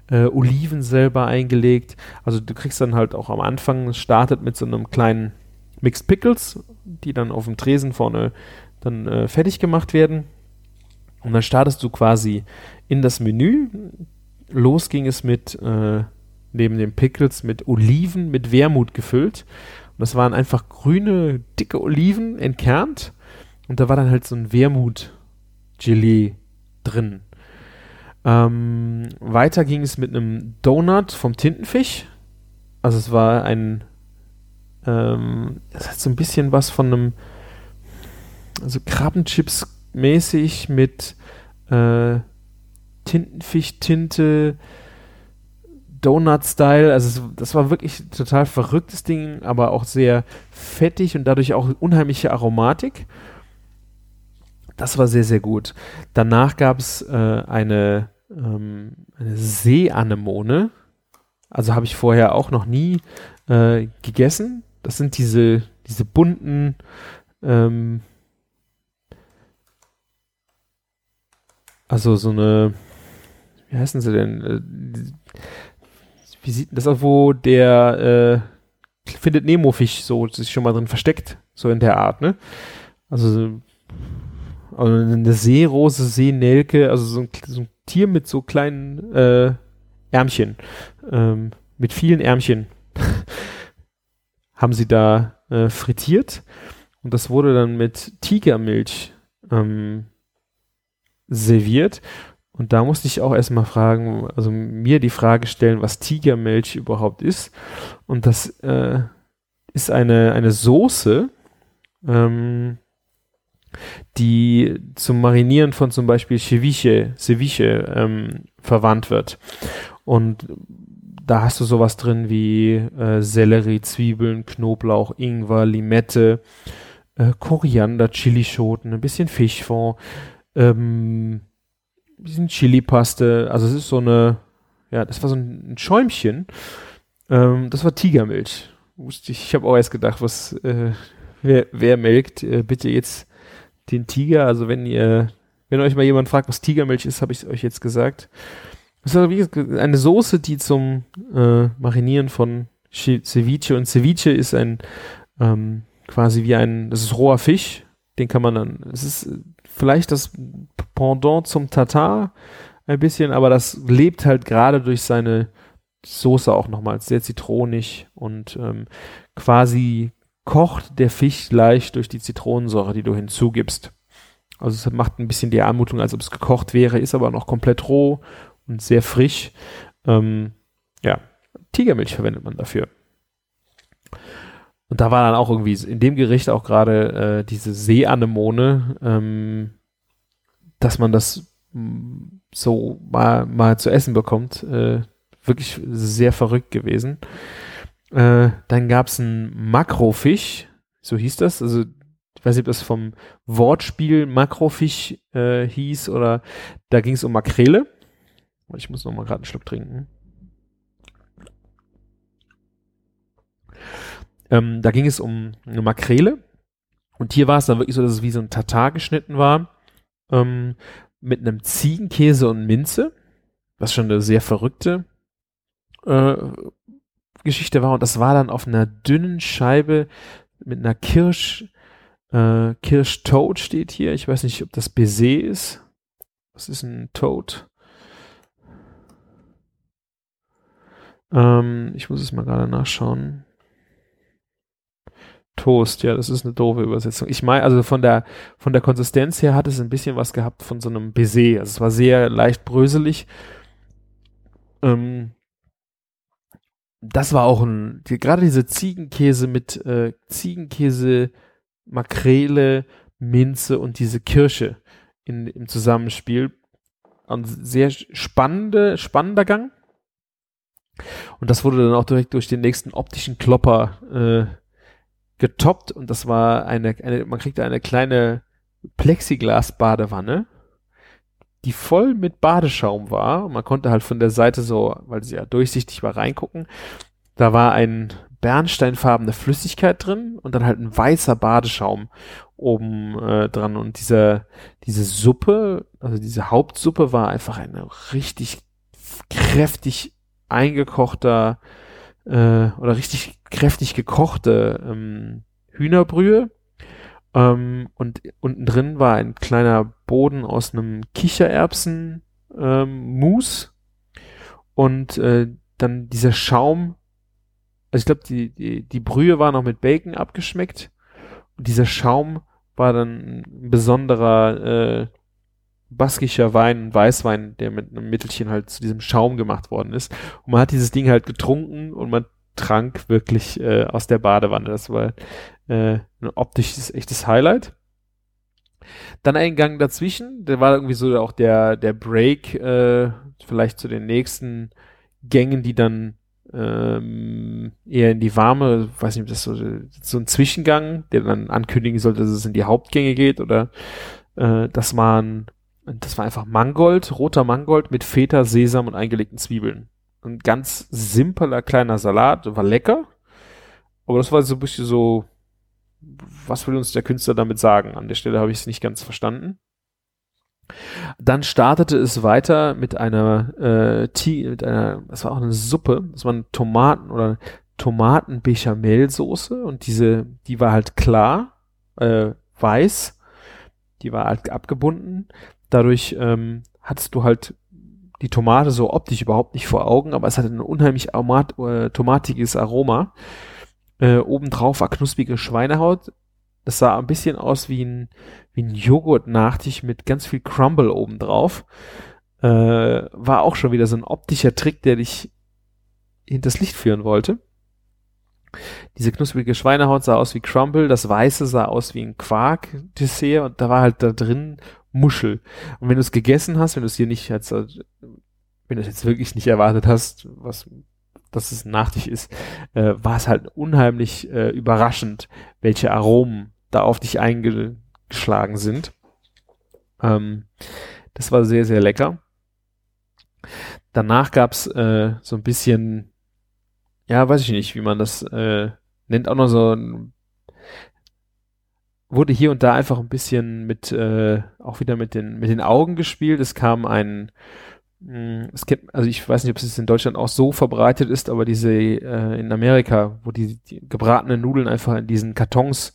äh, Oliven selber eingelegt. Also du kriegst dann halt auch am Anfang, es startet mit so einem kleinen Mixed Pickles, die dann auf dem Tresen vorne dann äh, fertig gemacht werden. Und dann startest du quasi in das Menü. Los ging es mit, äh, neben den Pickles, mit Oliven, mit Wermut gefüllt. Und das waren einfach grüne, dicke Oliven entkernt. Und da war dann halt so ein Wermut-Gelee drin. Ähm, weiter ging es mit einem Donut vom Tintenfisch. Also es war ein, ähm, es hat so ein bisschen was von einem, also Krabbenchips mäßig mit äh, Tintenfisch-Tinte, Donut-Style. Also das war wirklich total verrücktes Ding, aber auch sehr fettig und dadurch auch unheimliche Aromatik. Das war sehr, sehr gut. Danach gab es äh, eine, ähm, eine Seeanemone. Also habe ich vorher auch noch nie äh, gegessen. Das sind diese, diese bunten, ähm, also so eine, wie heißen sie denn? Äh, wie sieht das aus, wo der äh, findet Nemo-Fisch so sich schon mal drin versteckt, so in der Art, ne? Also, also eine Seerose, Seenelke, also so ein, so ein Tier mit so kleinen äh, Ärmchen, ähm, mit vielen Ärmchen haben sie da äh, frittiert und das wurde dann mit Tigermilch ähm, serviert. Und da musste ich auch erstmal fragen, also mir die Frage stellen, was Tigermilch überhaupt ist. Und das äh, ist eine, eine Soße, ähm, die zum Marinieren von zum Beispiel Ceviche, Ceviche ähm, verwandt wird. Und da hast du sowas drin wie äh, Sellerie, Zwiebeln, Knoblauch, Ingwer, Limette, äh, Koriander, Chilischoten, ein bisschen Fischfond, ähm, ein bisschen Chilipaste. Also es ist so eine, ja, das war so ein, Schäumchen. Ähm, das war Tigermilch. Ich, ich habe auch erst gedacht, was, äh, wer, wer melkt, äh, bitte jetzt den Tiger. Also wenn ihr, wenn euch mal jemand fragt, was Tigermilch ist, habe ich euch jetzt gesagt. Das ist eine Soße, die zum äh, Marinieren von Ceviche und Ceviche ist ein ähm, quasi wie ein, das ist roher Fisch, den kann man dann, es ist vielleicht das Pendant zum Tatar ein bisschen, aber das lebt halt gerade durch seine Soße auch nochmal sehr zitronig und ähm, quasi kocht der Fisch leicht durch die Zitronensäure, die du hinzugibst. Also es macht ein bisschen die Anmutung, als ob es gekocht wäre, ist aber noch komplett roh und sehr frisch. Ähm, ja, Tigermilch verwendet man dafür. Und da war dann auch irgendwie in dem Gericht auch gerade äh, diese Seeanemone, ähm, dass man das mm, so mal, mal zu essen bekommt. Äh, wirklich sehr verrückt gewesen. Äh, dann gab es einen Makrofisch, so hieß das. Also ich weiß nicht, ob das vom Wortspiel Makrofisch äh, hieß oder da ging es um Makrele. Ich muss noch mal gerade einen Schluck trinken. Ähm, da ging es um eine Makrele. Und hier war es dann wirklich so, dass es wie so ein Tatar geschnitten war. Ähm, mit einem Ziegenkäse und Minze. Was schon eine sehr verrückte äh, Geschichte war. Und das war dann auf einer dünnen Scheibe mit einer Kirsch, äh, Kirschtoad steht hier. Ich weiß nicht, ob das Baiser ist. Was ist ein Toad? Ähm, ich muss es mal gerade nachschauen. Toast, ja, das ist eine doofe Übersetzung. Ich meine, also von der, von der Konsistenz her hat es ein bisschen was gehabt von so einem Baiser. Also es war sehr leicht bröselig. Ähm, das war auch ein, die, gerade diese Ziegenkäse mit äh, Ziegenkäse, Makrele, Minze und diese Kirsche in, im Zusammenspiel. Ein sehr spannende, spannender Gang. Und das wurde dann auch direkt durch den nächsten optischen Klopper äh, getoppt und das war eine, eine man kriegte eine kleine Plexiglas-Badewanne, die voll mit Badeschaum war. Und man konnte halt von der Seite so, weil sie ja durchsichtig war, reingucken. Da war ein bernsteinfarbene Flüssigkeit drin und dann halt ein weißer Badeschaum oben äh, dran. Und diese, diese Suppe, also diese Hauptsuppe war einfach eine richtig kräftig eingekochter äh, oder richtig kräftig gekochte ähm, Hühnerbrühe. Ähm, und unten drin war ein kleiner Boden aus einem Kichererbsen ähm, Mousse. Und äh, dann dieser Schaum, also ich glaube, die, die, die Brühe war noch mit Bacon abgeschmeckt. Und dieser Schaum war dann ein besonderer äh, baskischer Wein, Weißwein, der mit einem Mittelchen halt zu diesem Schaum gemacht worden ist. Und man hat dieses Ding halt getrunken und man trank wirklich äh, aus der Badewanne. Das war äh, ein optisches, echtes Highlight. Dann ein Gang dazwischen, der war irgendwie so auch der, der Break, äh, vielleicht zu den nächsten Gängen, die dann ähm, eher in die warme, weiß nicht, ob das so, so ein Zwischengang, der dann ankündigen sollte, dass es in die Hauptgänge geht oder äh, das waren das war einfach Mangold, roter Mangold mit Feta, Sesam und eingelegten Zwiebeln. Ein ganz simpler kleiner Salat, war lecker. Aber das war so ein bisschen so, was will uns der Künstler damit sagen? An der Stelle habe ich es nicht ganz verstanden. Dann startete es weiter mit einer äh, Tee, mit einer, das war auch eine Suppe, das waren Tomaten oder Tomaten-Bechamel-Soße und diese, die war halt klar, äh, weiß, die war halt abgebunden. Dadurch ähm, hattest du halt die Tomate so optisch überhaupt nicht vor Augen, aber es hatte ein unheimlich aromat, äh, tomatiges Aroma. Äh, obendrauf war knusprige Schweinehaut. Das sah ein bisschen aus wie ein, wie ein Joghurt-Nachtisch mit ganz viel Crumble obendrauf. Äh, war auch schon wieder so ein optischer Trick, der dich hinters Licht führen wollte. Diese knusprige Schweinehaut sah aus wie Crumble, das Weiße sah aus wie ein Quark-Dessert und da war halt da drin Muschel. Und wenn du es gegessen hast, wenn du es hier nicht, als, wenn du es jetzt wirklich nicht erwartet hast, was, dass es ein Nachtisch ist, äh, war es halt unheimlich äh, überraschend, welche Aromen da auf dich eingeschlagen sind. Ähm, das war sehr, sehr lecker. Danach gab's äh, so ein bisschen, ja, weiß ich nicht, wie man das äh, nennt, auch noch so ein wurde hier und da einfach ein bisschen mit, äh, auch wieder mit den, mit den Augen gespielt. Es kam ein, mh, hm, es gibt, also ich weiß nicht, ob es in Deutschland auch so verbreitet ist, aber diese äh, in Amerika, wo die, die gebratenen Nudeln einfach in diesen Kartons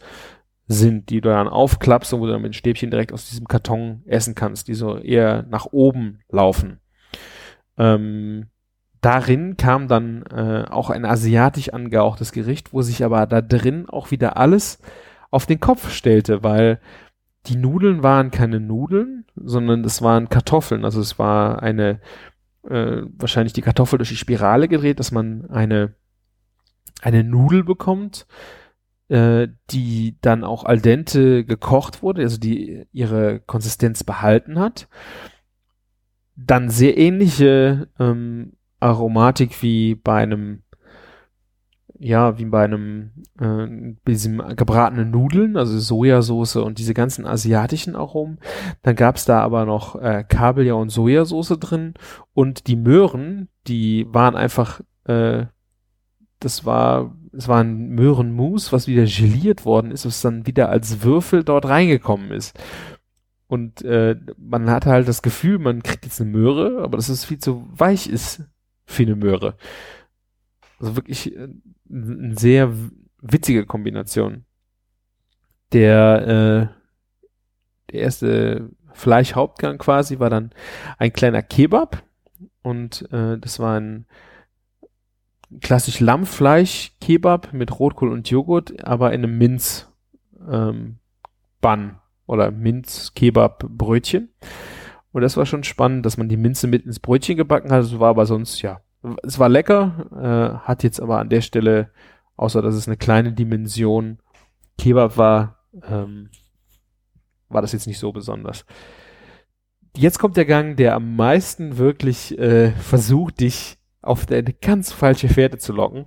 sind, die du dann aufklappst und wo du dann mit Stäbchen direkt aus diesem Karton essen kannst, die so eher nach oben laufen. Ähm, darin kam dann äh, auch ein asiatisch angehauchtes Gericht, wo sich aber da drin auch wieder alles auf den Kopf stellte, weil die Nudeln waren keine Nudeln, sondern es waren Kartoffeln. Also es war eine, äh, wahrscheinlich die Kartoffel durch die Spirale gedreht, dass man eine, eine Nudel bekommt, äh, die dann auch al dente gekocht wurde, also die ihre Konsistenz behalten hat. Dann sehr ähnliche ähm, Aromatik wie bei einem ja, wie bei einem äh, diesem gebratenen Nudeln, also Sojasauce und diese ganzen asiatischen Aromen. Dann gab's da aber noch äh, Kabeljau und Sojasauce drin und die Möhren, die waren einfach, äh, das war, es war ein Möhrenmus, was wieder geliert worden ist, was dann wieder als Würfel dort reingekommen ist. Und äh, man hatte halt das Gefühl, man kriegt jetzt eine Möhre, aber dass es viel zu weich ist für eine Möhre. Also wirklich äh, eine sehr witzige Kombination. Der, äh, der erste Fleischhauptgang quasi war dann ein kleiner Kebab und äh, das war ein klassisch Lammfleisch-Kebab mit Rotkohl und Joghurt, aber in einem Minz ähm, oder Minz-Kebab-Brötchen. Und das war schon spannend, dass man die Minze mit ins Brötchen gebacken hat. Das war aber sonst, ja, es war lecker, äh, hat jetzt aber an der Stelle, außer dass es eine kleine Dimension Kebab war, ähm, war das jetzt nicht so besonders. Jetzt kommt der Gang, der am meisten wirklich äh, versucht, dich auf eine ganz falsche Fährte zu locken.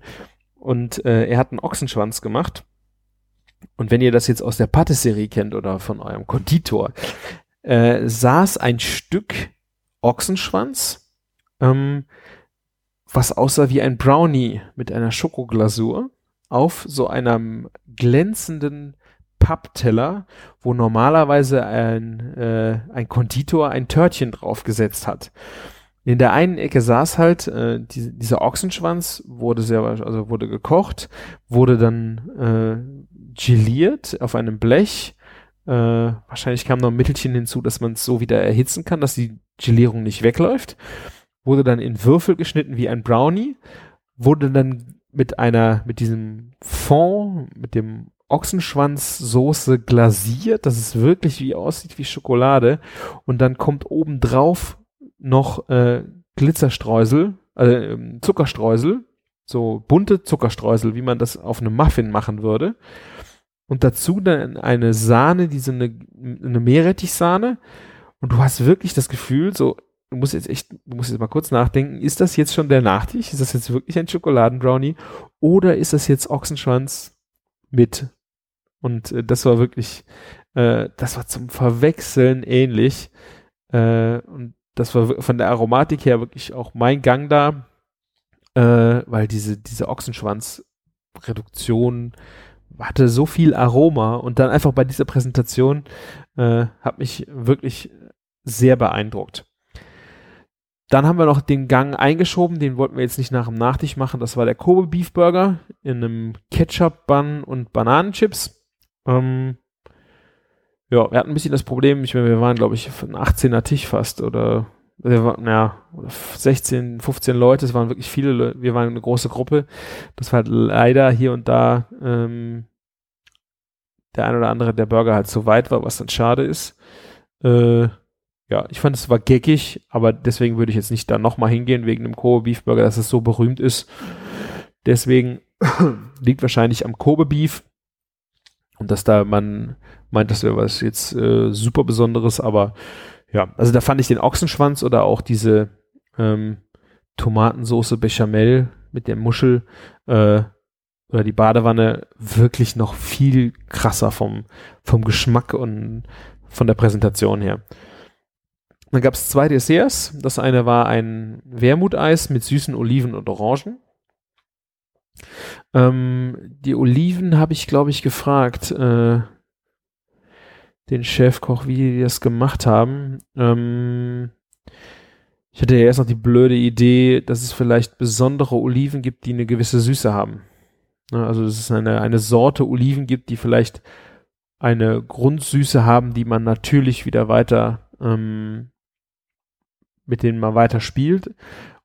Und äh, er hat einen Ochsenschwanz gemacht. Und wenn ihr das jetzt aus der Patisserie kennt oder von eurem Konditor, äh, saß ein Stück Ochsenschwanz ähm, was aussah wie ein Brownie mit einer Schokoglasur auf so einem glänzenden Pappteller, wo normalerweise ein, äh, ein Konditor ein Törtchen draufgesetzt hat. In der einen Ecke saß halt äh, die, dieser Ochsenschwanz, wurde sehr, also wurde gekocht, wurde dann äh, geliert auf einem Blech. Äh, wahrscheinlich kam noch ein Mittelchen hinzu, dass man es so wieder erhitzen kann, dass die Gelierung nicht wegläuft wurde dann in Würfel geschnitten wie ein Brownie, wurde dann mit einer, mit diesem Fond, mit dem Ochsenschwanzsoße glasiert, dass es wirklich wie aussieht wie Schokolade und dann kommt obendrauf noch äh, Glitzerstreusel, äh, Zuckerstreusel, so bunte Zuckerstreusel, wie man das auf einem Muffin machen würde. Und dazu dann eine Sahne, diese eine, eine Meerrettichsahne. Und du hast wirklich das Gefühl, so du musst jetzt echt, du musst jetzt mal kurz nachdenken, ist das jetzt schon der Nachtisch? Ist das jetzt wirklich ein Schokoladenbrownie? Oder ist das jetzt Ochsenschwanz mit? Und äh, das war wirklich, äh, das war zum Verwechseln ähnlich. Äh, und das war von der Aromatik her wirklich auch mein Gang da, äh, weil diese, diese Ochsenschwanz-Reduktion hatte so viel Aroma und dann einfach bei dieser Präsentation äh, hat mich wirklich sehr beeindruckt. Dann haben wir noch den Gang eingeschoben, den wollten wir jetzt nicht nach dem Nachtisch machen. Das war der Kobe Beef Burger in einem Ketchup Bun und Bananenchips. Ähm, ja, wir hatten ein bisschen das Problem, ich meine, wir waren, glaube ich, ein 18er Tisch fast oder wir waren, ja, 16, 15 Leute, es waren wirklich viele, wir waren eine große Gruppe. Das war halt leider hier und da ähm, der ein oder andere, der Burger halt so weit war, was dann schade ist. Äh, ja, ich fand es war geckig, aber deswegen würde ich jetzt nicht da nochmal hingehen wegen dem Kobe Beef Burger, dass es so berühmt ist. Deswegen liegt wahrscheinlich am Kobe Beef und dass da man meint, das wäre was jetzt äh, super Besonderes, aber ja, also da fand ich den Ochsenschwanz oder auch diese ähm, Tomatensoße Bechamel mit der Muschel äh, oder die Badewanne wirklich noch viel krasser vom, vom Geschmack und von der Präsentation her. Dann gab es zwei Desserts. Das eine war ein Wermuteis mit süßen Oliven und Orangen. Ähm, die Oliven habe ich, glaube ich, gefragt, äh, den Chefkoch, wie die das gemacht haben. Ähm, ich hatte ja erst noch die blöde Idee, dass es vielleicht besondere Oliven gibt, die eine gewisse Süße haben. Ne, also dass es eine, eine Sorte Oliven gibt, die vielleicht eine Grundsüße haben, die man natürlich wieder weiter ähm, mit denen man weiter spielt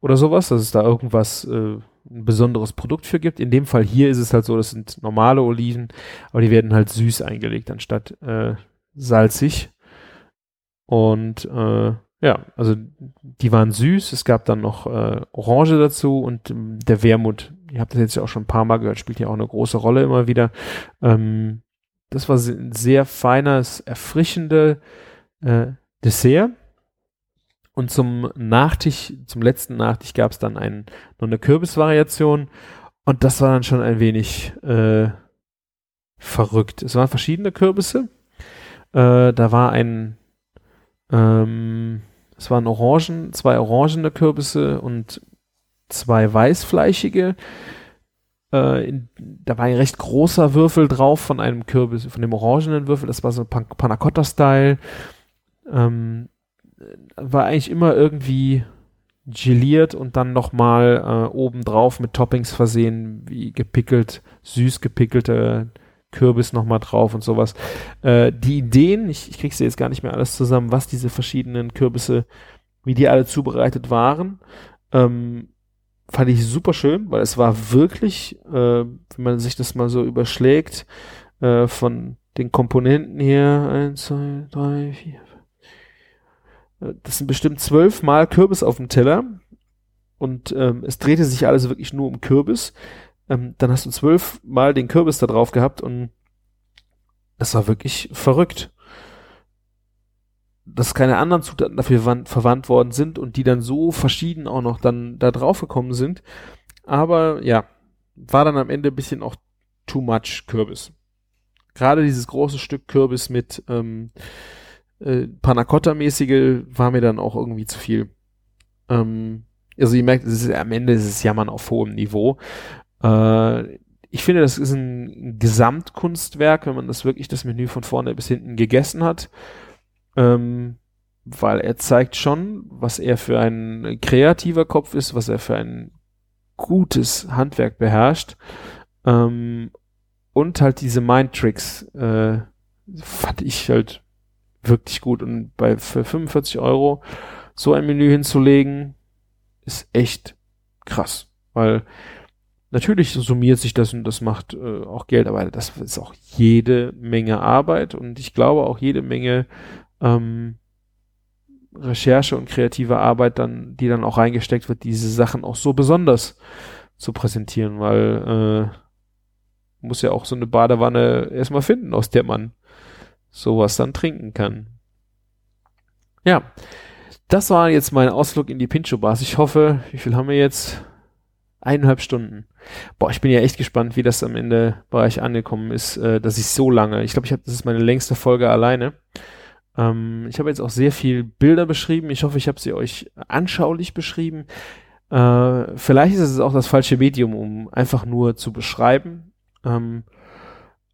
oder sowas, dass es da irgendwas äh, ein besonderes Produkt für gibt. In dem Fall hier ist es halt so, das sind normale Oliven, aber die werden halt süß eingelegt anstatt äh, salzig. Und äh, ja, also die waren süß. Es gab dann noch äh, Orange dazu und ähm, der Wermut. Ihr habt das jetzt ja auch schon ein paar Mal gehört, spielt ja auch eine große Rolle immer wieder. Ähm, das war ein sehr feines, erfrischende äh, Dessert. Und zum Nachtisch, zum letzten Nachtisch gab es dann ein, noch eine Kürbisvariation. Und das war dann schon ein wenig äh, verrückt. Es waren verschiedene Kürbisse. Äh, da war ein, ähm, es waren Orangen, zwei orangene Kürbisse und zwei weißfleischige. Äh, in, da war ein recht großer Würfel drauf von einem Kürbis, von dem orangenen Würfel. Das war so Pan Panna Cotta-Style. Ähm, war eigentlich immer irgendwie geliert und dann nochmal äh, obendrauf mit Toppings versehen, wie gepickelt, süß gepickelte Kürbis nochmal drauf und sowas. Äh, die Ideen, ich, ich krieg's jetzt gar nicht mehr alles zusammen, was diese verschiedenen Kürbisse, wie die alle zubereitet waren, ähm, fand ich super schön, weil es war wirklich, äh, wenn man sich das mal so überschlägt, äh, von den Komponenten hier, eins, zwei, drei, vier, das sind bestimmt zwölfmal Kürbis auf dem Teller und ähm, es drehte sich alles wirklich nur um Kürbis. Ähm, dann hast du zwölfmal den Kürbis da drauf gehabt und das war wirklich verrückt. Dass keine anderen Zutaten dafür verwandt worden sind und die dann so verschieden auch noch dann da drauf gekommen sind. Aber ja, war dann am Ende ein bisschen auch too much Kürbis. Gerade dieses große Stück Kürbis mit ähm, äh, Panacotta-mäßige war mir dann auch irgendwie zu viel. Ähm, also ihr merkt, ist, am Ende ist es Jammern auf hohem Niveau. Äh, ich finde, das ist ein Gesamtkunstwerk, wenn man das wirklich das Menü von vorne bis hinten gegessen hat. Ähm, weil er zeigt schon, was er für ein kreativer Kopf ist, was er für ein gutes Handwerk beherrscht. Ähm, und halt diese Mind-Tricks äh, fand ich halt wirklich gut. Und bei für 45 Euro so ein Menü hinzulegen, ist echt krass. Weil natürlich summiert sich das und das macht äh, auch Geld, aber das ist auch jede Menge Arbeit und ich glaube auch jede Menge ähm, Recherche und kreative Arbeit dann, die dann auch reingesteckt wird, diese Sachen auch so besonders zu präsentieren, weil äh, muss ja auch so eine Badewanne erstmal finden, aus der man sowas dann trinken kann. Ja, das war jetzt mein Ausflug in die Pincho Bars. Ich hoffe, wie viel haben wir jetzt? Eineinhalb Stunden. Boah, ich bin ja echt gespannt, wie das am Ende bei euch angekommen ist, äh, dass ich so lange, ich glaube, ich habe, das ist meine längste Folge alleine. Ähm, ich habe jetzt auch sehr viel Bilder beschrieben. Ich hoffe, ich habe sie euch anschaulich beschrieben. Äh, vielleicht ist es auch das falsche Medium, um einfach nur zu beschreiben. Ähm,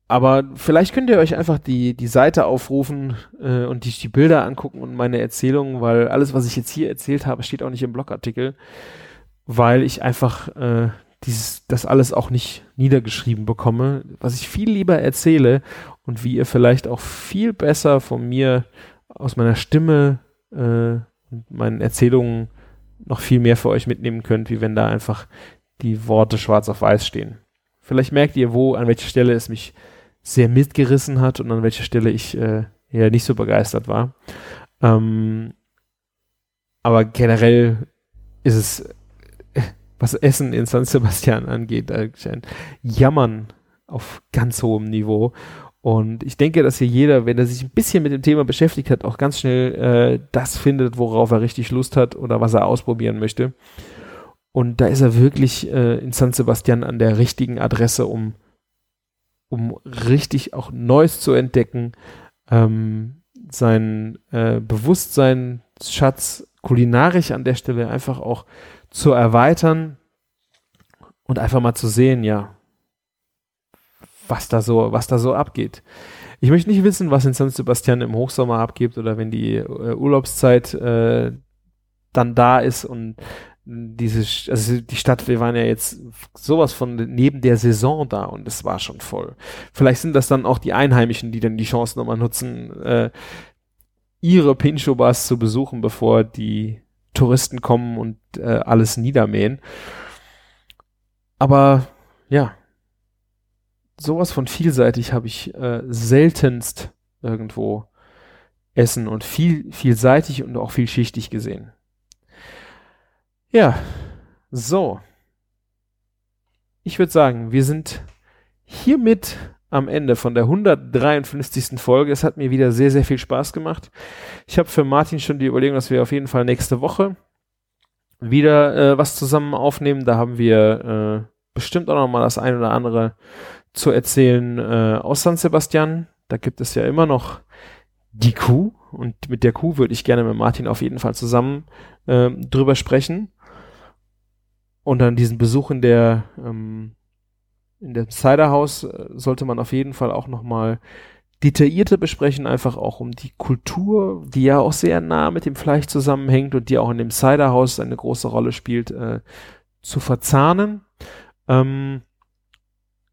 aber vielleicht könnt ihr euch einfach die, die Seite aufrufen äh, und die, die Bilder angucken und meine Erzählungen, weil alles, was ich jetzt hier erzählt habe, steht auch nicht im Blogartikel, weil ich einfach äh, dieses, das alles auch nicht niedergeschrieben bekomme, was ich viel lieber erzähle und wie ihr vielleicht auch viel besser von mir aus meiner Stimme äh, und meinen Erzählungen noch viel mehr für euch mitnehmen könnt, wie wenn da einfach die Worte schwarz auf weiß stehen. Vielleicht merkt ihr, wo, an welcher Stelle es mich sehr mitgerissen hat und an welcher Stelle ich äh, ja nicht so begeistert war. Ähm, aber generell ist es, was Essen in San Sebastian angeht, ein Jammern auf ganz hohem Niveau. Und ich denke, dass hier jeder, wenn er sich ein bisschen mit dem Thema beschäftigt hat, auch ganz schnell äh, das findet, worauf er richtig Lust hat oder was er ausprobieren möchte. Und da ist er wirklich äh, in San Sebastian an der richtigen Adresse, um um richtig auch Neues zu entdecken, ähm, sein äh, Bewusstseinsschatz kulinarisch an der Stelle einfach auch zu erweitern und einfach mal zu sehen, ja, was da so, was da so abgeht. Ich möchte nicht wissen, was in San Sebastian im Hochsommer abgeht oder wenn die äh, Urlaubszeit äh, dann da ist und diese, also die Stadt, wir waren ja jetzt sowas von neben der Saison da und es war schon voll. Vielleicht sind das dann auch die Einheimischen, die dann die Chance nochmal nutzen, äh, ihre Pincho-Bars zu besuchen, bevor die Touristen kommen und äh, alles niedermähen. Aber ja, sowas von vielseitig habe ich äh, seltenst irgendwo essen und viel, vielseitig und auch vielschichtig gesehen. Ja, so. Ich würde sagen, wir sind hiermit am Ende von der 153. Folge. Es hat mir wieder sehr, sehr viel Spaß gemacht. Ich habe für Martin schon die Überlegung, dass wir auf jeden Fall nächste Woche wieder äh, was zusammen aufnehmen. Da haben wir äh, bestimmt auch noch mal das ein oder andere zu erzählen äh, aus San Sebastian. Da gibt es ja immer noch die Kuh und mit der Kuh würde ich gerne mit Martin auf jeden Fall zusammen äh, drüber sprechen. Und dann diesen Besuch in der ähm, in dem Ciderhaus äh, sollte man auf jeden Fall auch nochmal detaillierter besprechen, einfach auch um die Kultur, die ja auch sehr nah mit dem Fleisch zusammenhängt und die auch in dem Ciderhaus eine große Rolle spielt, äh, zu verzahnen. Ähm,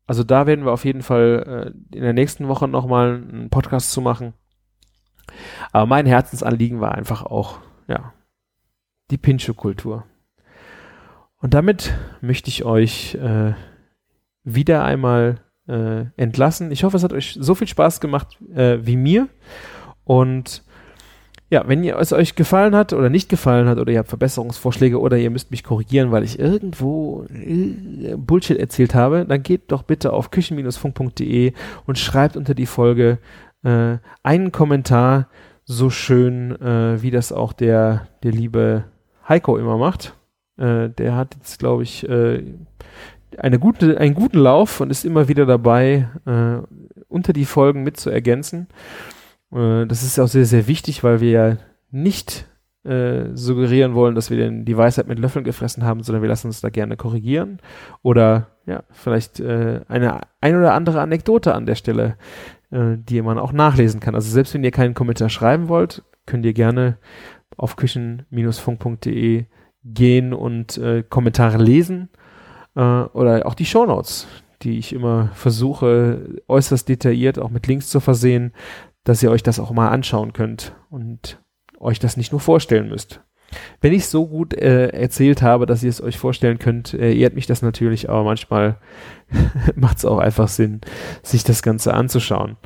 also da werden wir auf jeden Fall äh, in der nächsten Woche nochmal einen Podcast zu machen. Aber mein Herzensanliegen war einfach auch, ja, die Pincho-Kultur. Und damit möchte ich euch äh, wieder einmal äh, entlassen. Ich hoffe, es hat euch so viel Spaß gemacht äh, wie mir. Und ja, wenn ihr, es euch gefallen hat oder nicht gefallen hat oder ihr habt Verbesserungsvorschläge oder ihr müsst mich korrigieren, weil ich irgendwo äh, Bullshit erzählt habe, dann geht doch bitte auf küchen-funk.de und schreibt unter die Folge äh, einen Kommentar, so schön äh, wie das auch der, der liebe Heiko immer macht. Äh, der hat jetzt, glaube ich, äh, eine gute, einen guten Lauf und ist immer wieder dabei, äh, unter die Folgen mit zu ergänzen. Äh, das ist auch sehr, sehr wichtig, weil wir ja nicht äh, suggerieren wollen, dass wir den, die Weisheit mit Löffeln gefressen haben, sondern wir lassen uns da gerne korrigieren oder ja, vielleicht äh, eine ein oder andere Anekdote an der Stelle, die man auch nachlesen kann. Also selbst wenn ihr keinen Kommentar schreiben wollt, könnt ihr gerne auf küchen-funk.de gehen und äh, Kommentare lesen äh, oder auch die Shownotes, die ich immer versuche äußerst detailliert auch mit Links zu versehen, dass ihr euch das auch mal anschauen könnt und euch das nicht nur vorstellen müsst. Wenn ich so gut äh, erzählt habe, dass ihr es euch vorstellen könnt, äh, ehrt mich das natürlich, aber manchmal macht es auch einfach Sinn, sich das Ganze anzuschauen.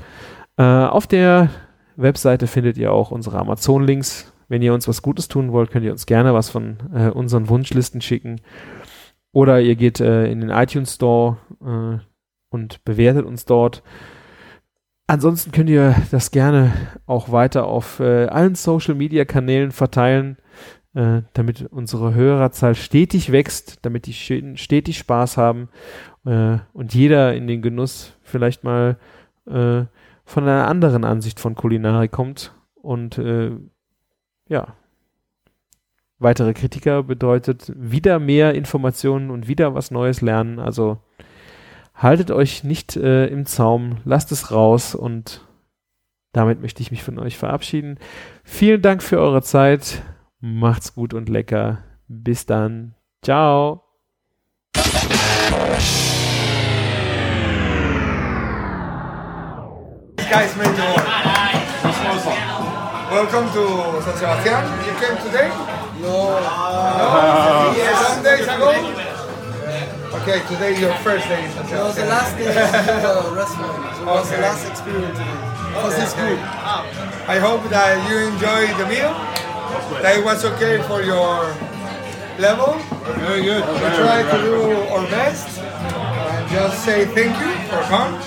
Äh, auf der Webseite findet ihr auch unsere Amazon-Links, wenn ihr uns was Gutes tun wollt, könnt ihr uns gerne was von äh, unseren Wunschlisten schicken. Oder ihr geht äh, in den iTunes Store äh, und bewertet uns dort. Ansonsten könnt ihr das gerne auch weiter auf äh, allen Social Media Kanälen verteilen, äh, damit unsere Hörerzahl stetig wächst, damit die stetig Spaß haben äh, und jeder in den Genuss vielleicht mal von einer anderen Ansicht von Kulinarik kommt und äh, ja, weitere Kritiker bedeutet wieder mehr Informationen und wieder was Neues lernen. Also haltet euch nicht äh, im Zaum, lasst es raus und damit möchte ich mich von euch verabschieden. Vielen Dank für eure Zeit. Macht's gut und lecker. Bis dann. Ciao. guys Welcome to San Sebastian. You came today? No. No? Some days ago? Okay, today is your first day in San It was the last day of the restaurant. It was the last experience today. It was Okay, this good. I hope that you enjoy the meal, that it was okay for your level. Very good. We try to do our best and just say thank you for coming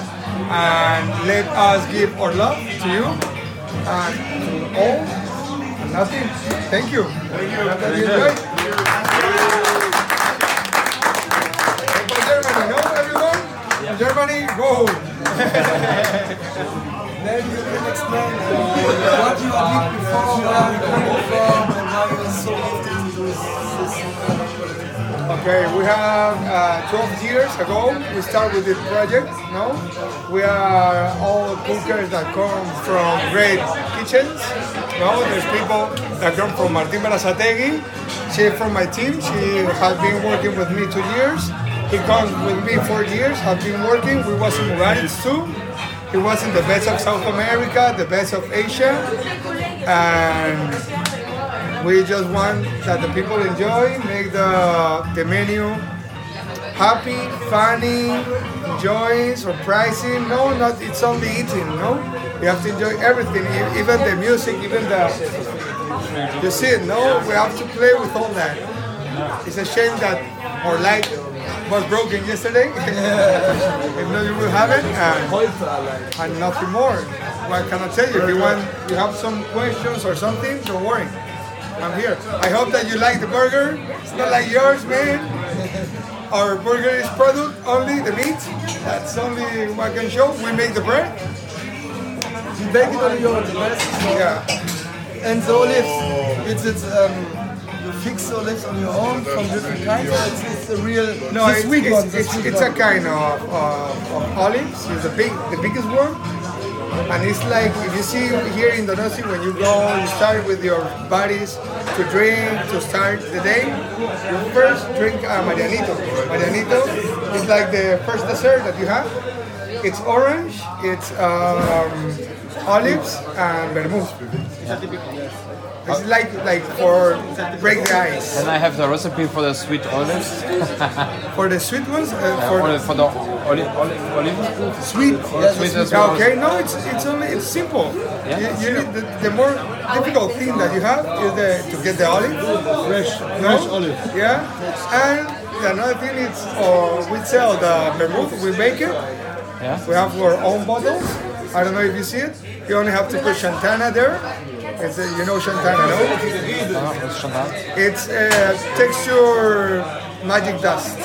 and let us give our love to you and to all and nothing. Thank you. Thank you. That you for Germany, no everyone? Germany, go. Then you can explain uh, what you did before, where you coming from, and how you were so gifted to do this. Okay, we have uh, 12 years ago we started with this project. No, we are all cookers that come from great kitchens. No, there's people that come from Martin Berasategui. She from my team. She has been working with me two years. He comes with me four years. Have been working. We was in Mugaritz too. He was in the best of South America, the best of Asia, and we just want that the people enjoy, make the, the menu happy, funny, enjoy, surprising. No, not it's only eating. No, you have to enjoy everything, even the music, even the you see it. No, we have to play with all that. It's a shame that our light was broken yesterday. if not, you will have it and, and nothing more. What can I tell you? If you want, you have some questions or something, don't worry. I'm here. I hope that you like the burger. It's not like yours, man. Our burger is product only the meat. That's only what I can show. We make the bread. You bake it on your best. Yeah. And the olives, it's, it's um, you fix the olives on your own from different kinds, or it's, it's a real, No, it's, it's, one, it's, it's a kind of, of, of olives. It's the big, the biggest one. And it's like if you see here in Donosti, when you go, you start with your buddies to drink to start the day. You first drink a Marianito. Marianito is like the first dessert that you have. It's orange, it's um, olives and vermouth. It's like like for break the ice. Can I have the recipe for the sweet olives? For the sweet ones, uh, For, for the, for the olive, olive, olive? sweet. sweet as Yeah, well. okay, no, it's it's only it's simple. Yeah, you, you need the, the more difficult thing that you have is the to get the olive fresh, no? fresh olive. Yeah, and the another thing is uh, we sell the vermouth. We make it. Yeah. We have our own bottles. I don't know if you see it. You only have to put Shantana there. It's a, you know Shantana, no? Ah, what's Chantal? It's a texture magic dust.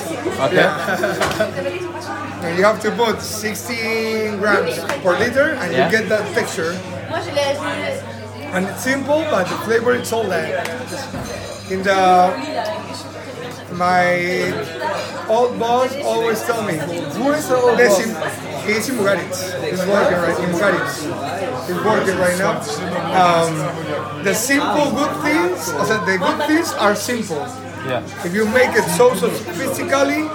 Okay. And you have to put 16 grams per liter and Yeah. you get that texture. Moi, je l'ai. je l'ai- And it's simple, but the flavor it's all that. In the my old boss always tell me, Who is the old boss? Listen, he's in Mugaritz. He's working right in Mugaritz. He's working right now. Um, the simple good things, I said the good things are simple. Yeah. If you make it so sophistically,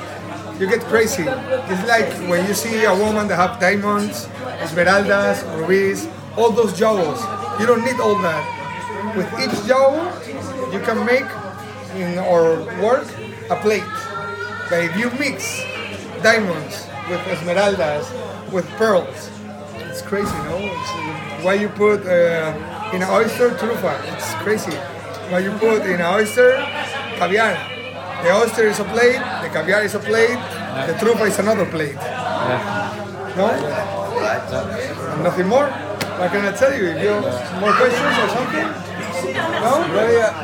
you get crazy. It's like when you see a woman that have diamonds, esmeraldas, rubies, all those jewels. You don't need all that. With each jewel, you can make in our work a plate. But if you mix diamonds with esmeraldas, with pearls, it's crazy, no? It's, uh, why you put uh, in an oyster trufa? It's crazy. Why you put in an oyster caviar? The oyster is a plate, the caviar is a plate, the trufa is another plate. No? And nothing more. What can I tell you? If you have more questions or something? No?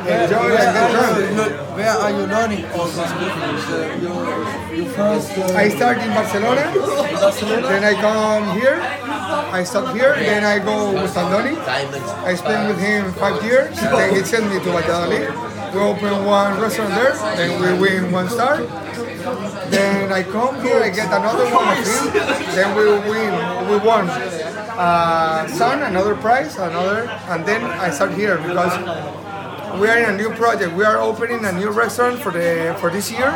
And are you, you first I start in Barcelona, then I come here, I stop here, then I go with Andoni. I spend with him five years, then he sent me to Valladolid. We open one restaurant there, then we win one star. Then I come here, I get another one of him. Then we win, we won uh, son, another prize, another, and then I start here because we are in a new project. We are opening a new restaurant for the for this year.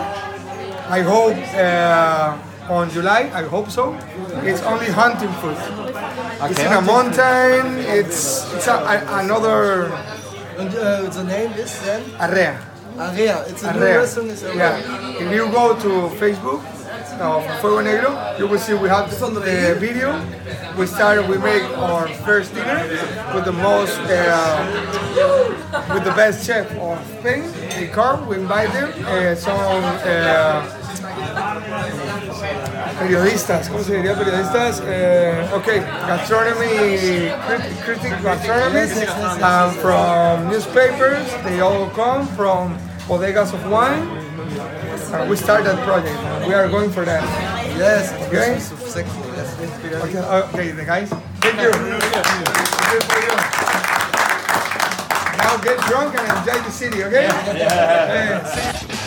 I hope uh, on July. I hope so. It's only hunting food. Okay. It's in a mountain. It's it's a, a, another And uh, the name is then area. Area. It's a new restaurant. It's Yeah. If you go to Facebook of Fuego Negro, you will see we have the video. We started, we make our first dinner with the most, uh, with the best chef of Spain. They come, we invite them. Uh, some uh, periodistas, ¿cómo se diría periodistas? Uh, okay, gastronomy, critic, critic gastronomists um, from newspapers. They all come from bodegas of wine. Uh, we start that project. We are going for that. Yes. Okay. It's so. Yes. Okay, uh, okay the guys. Thank you. Good for you. Now get drunk and enjoy the city, okay? Yeah.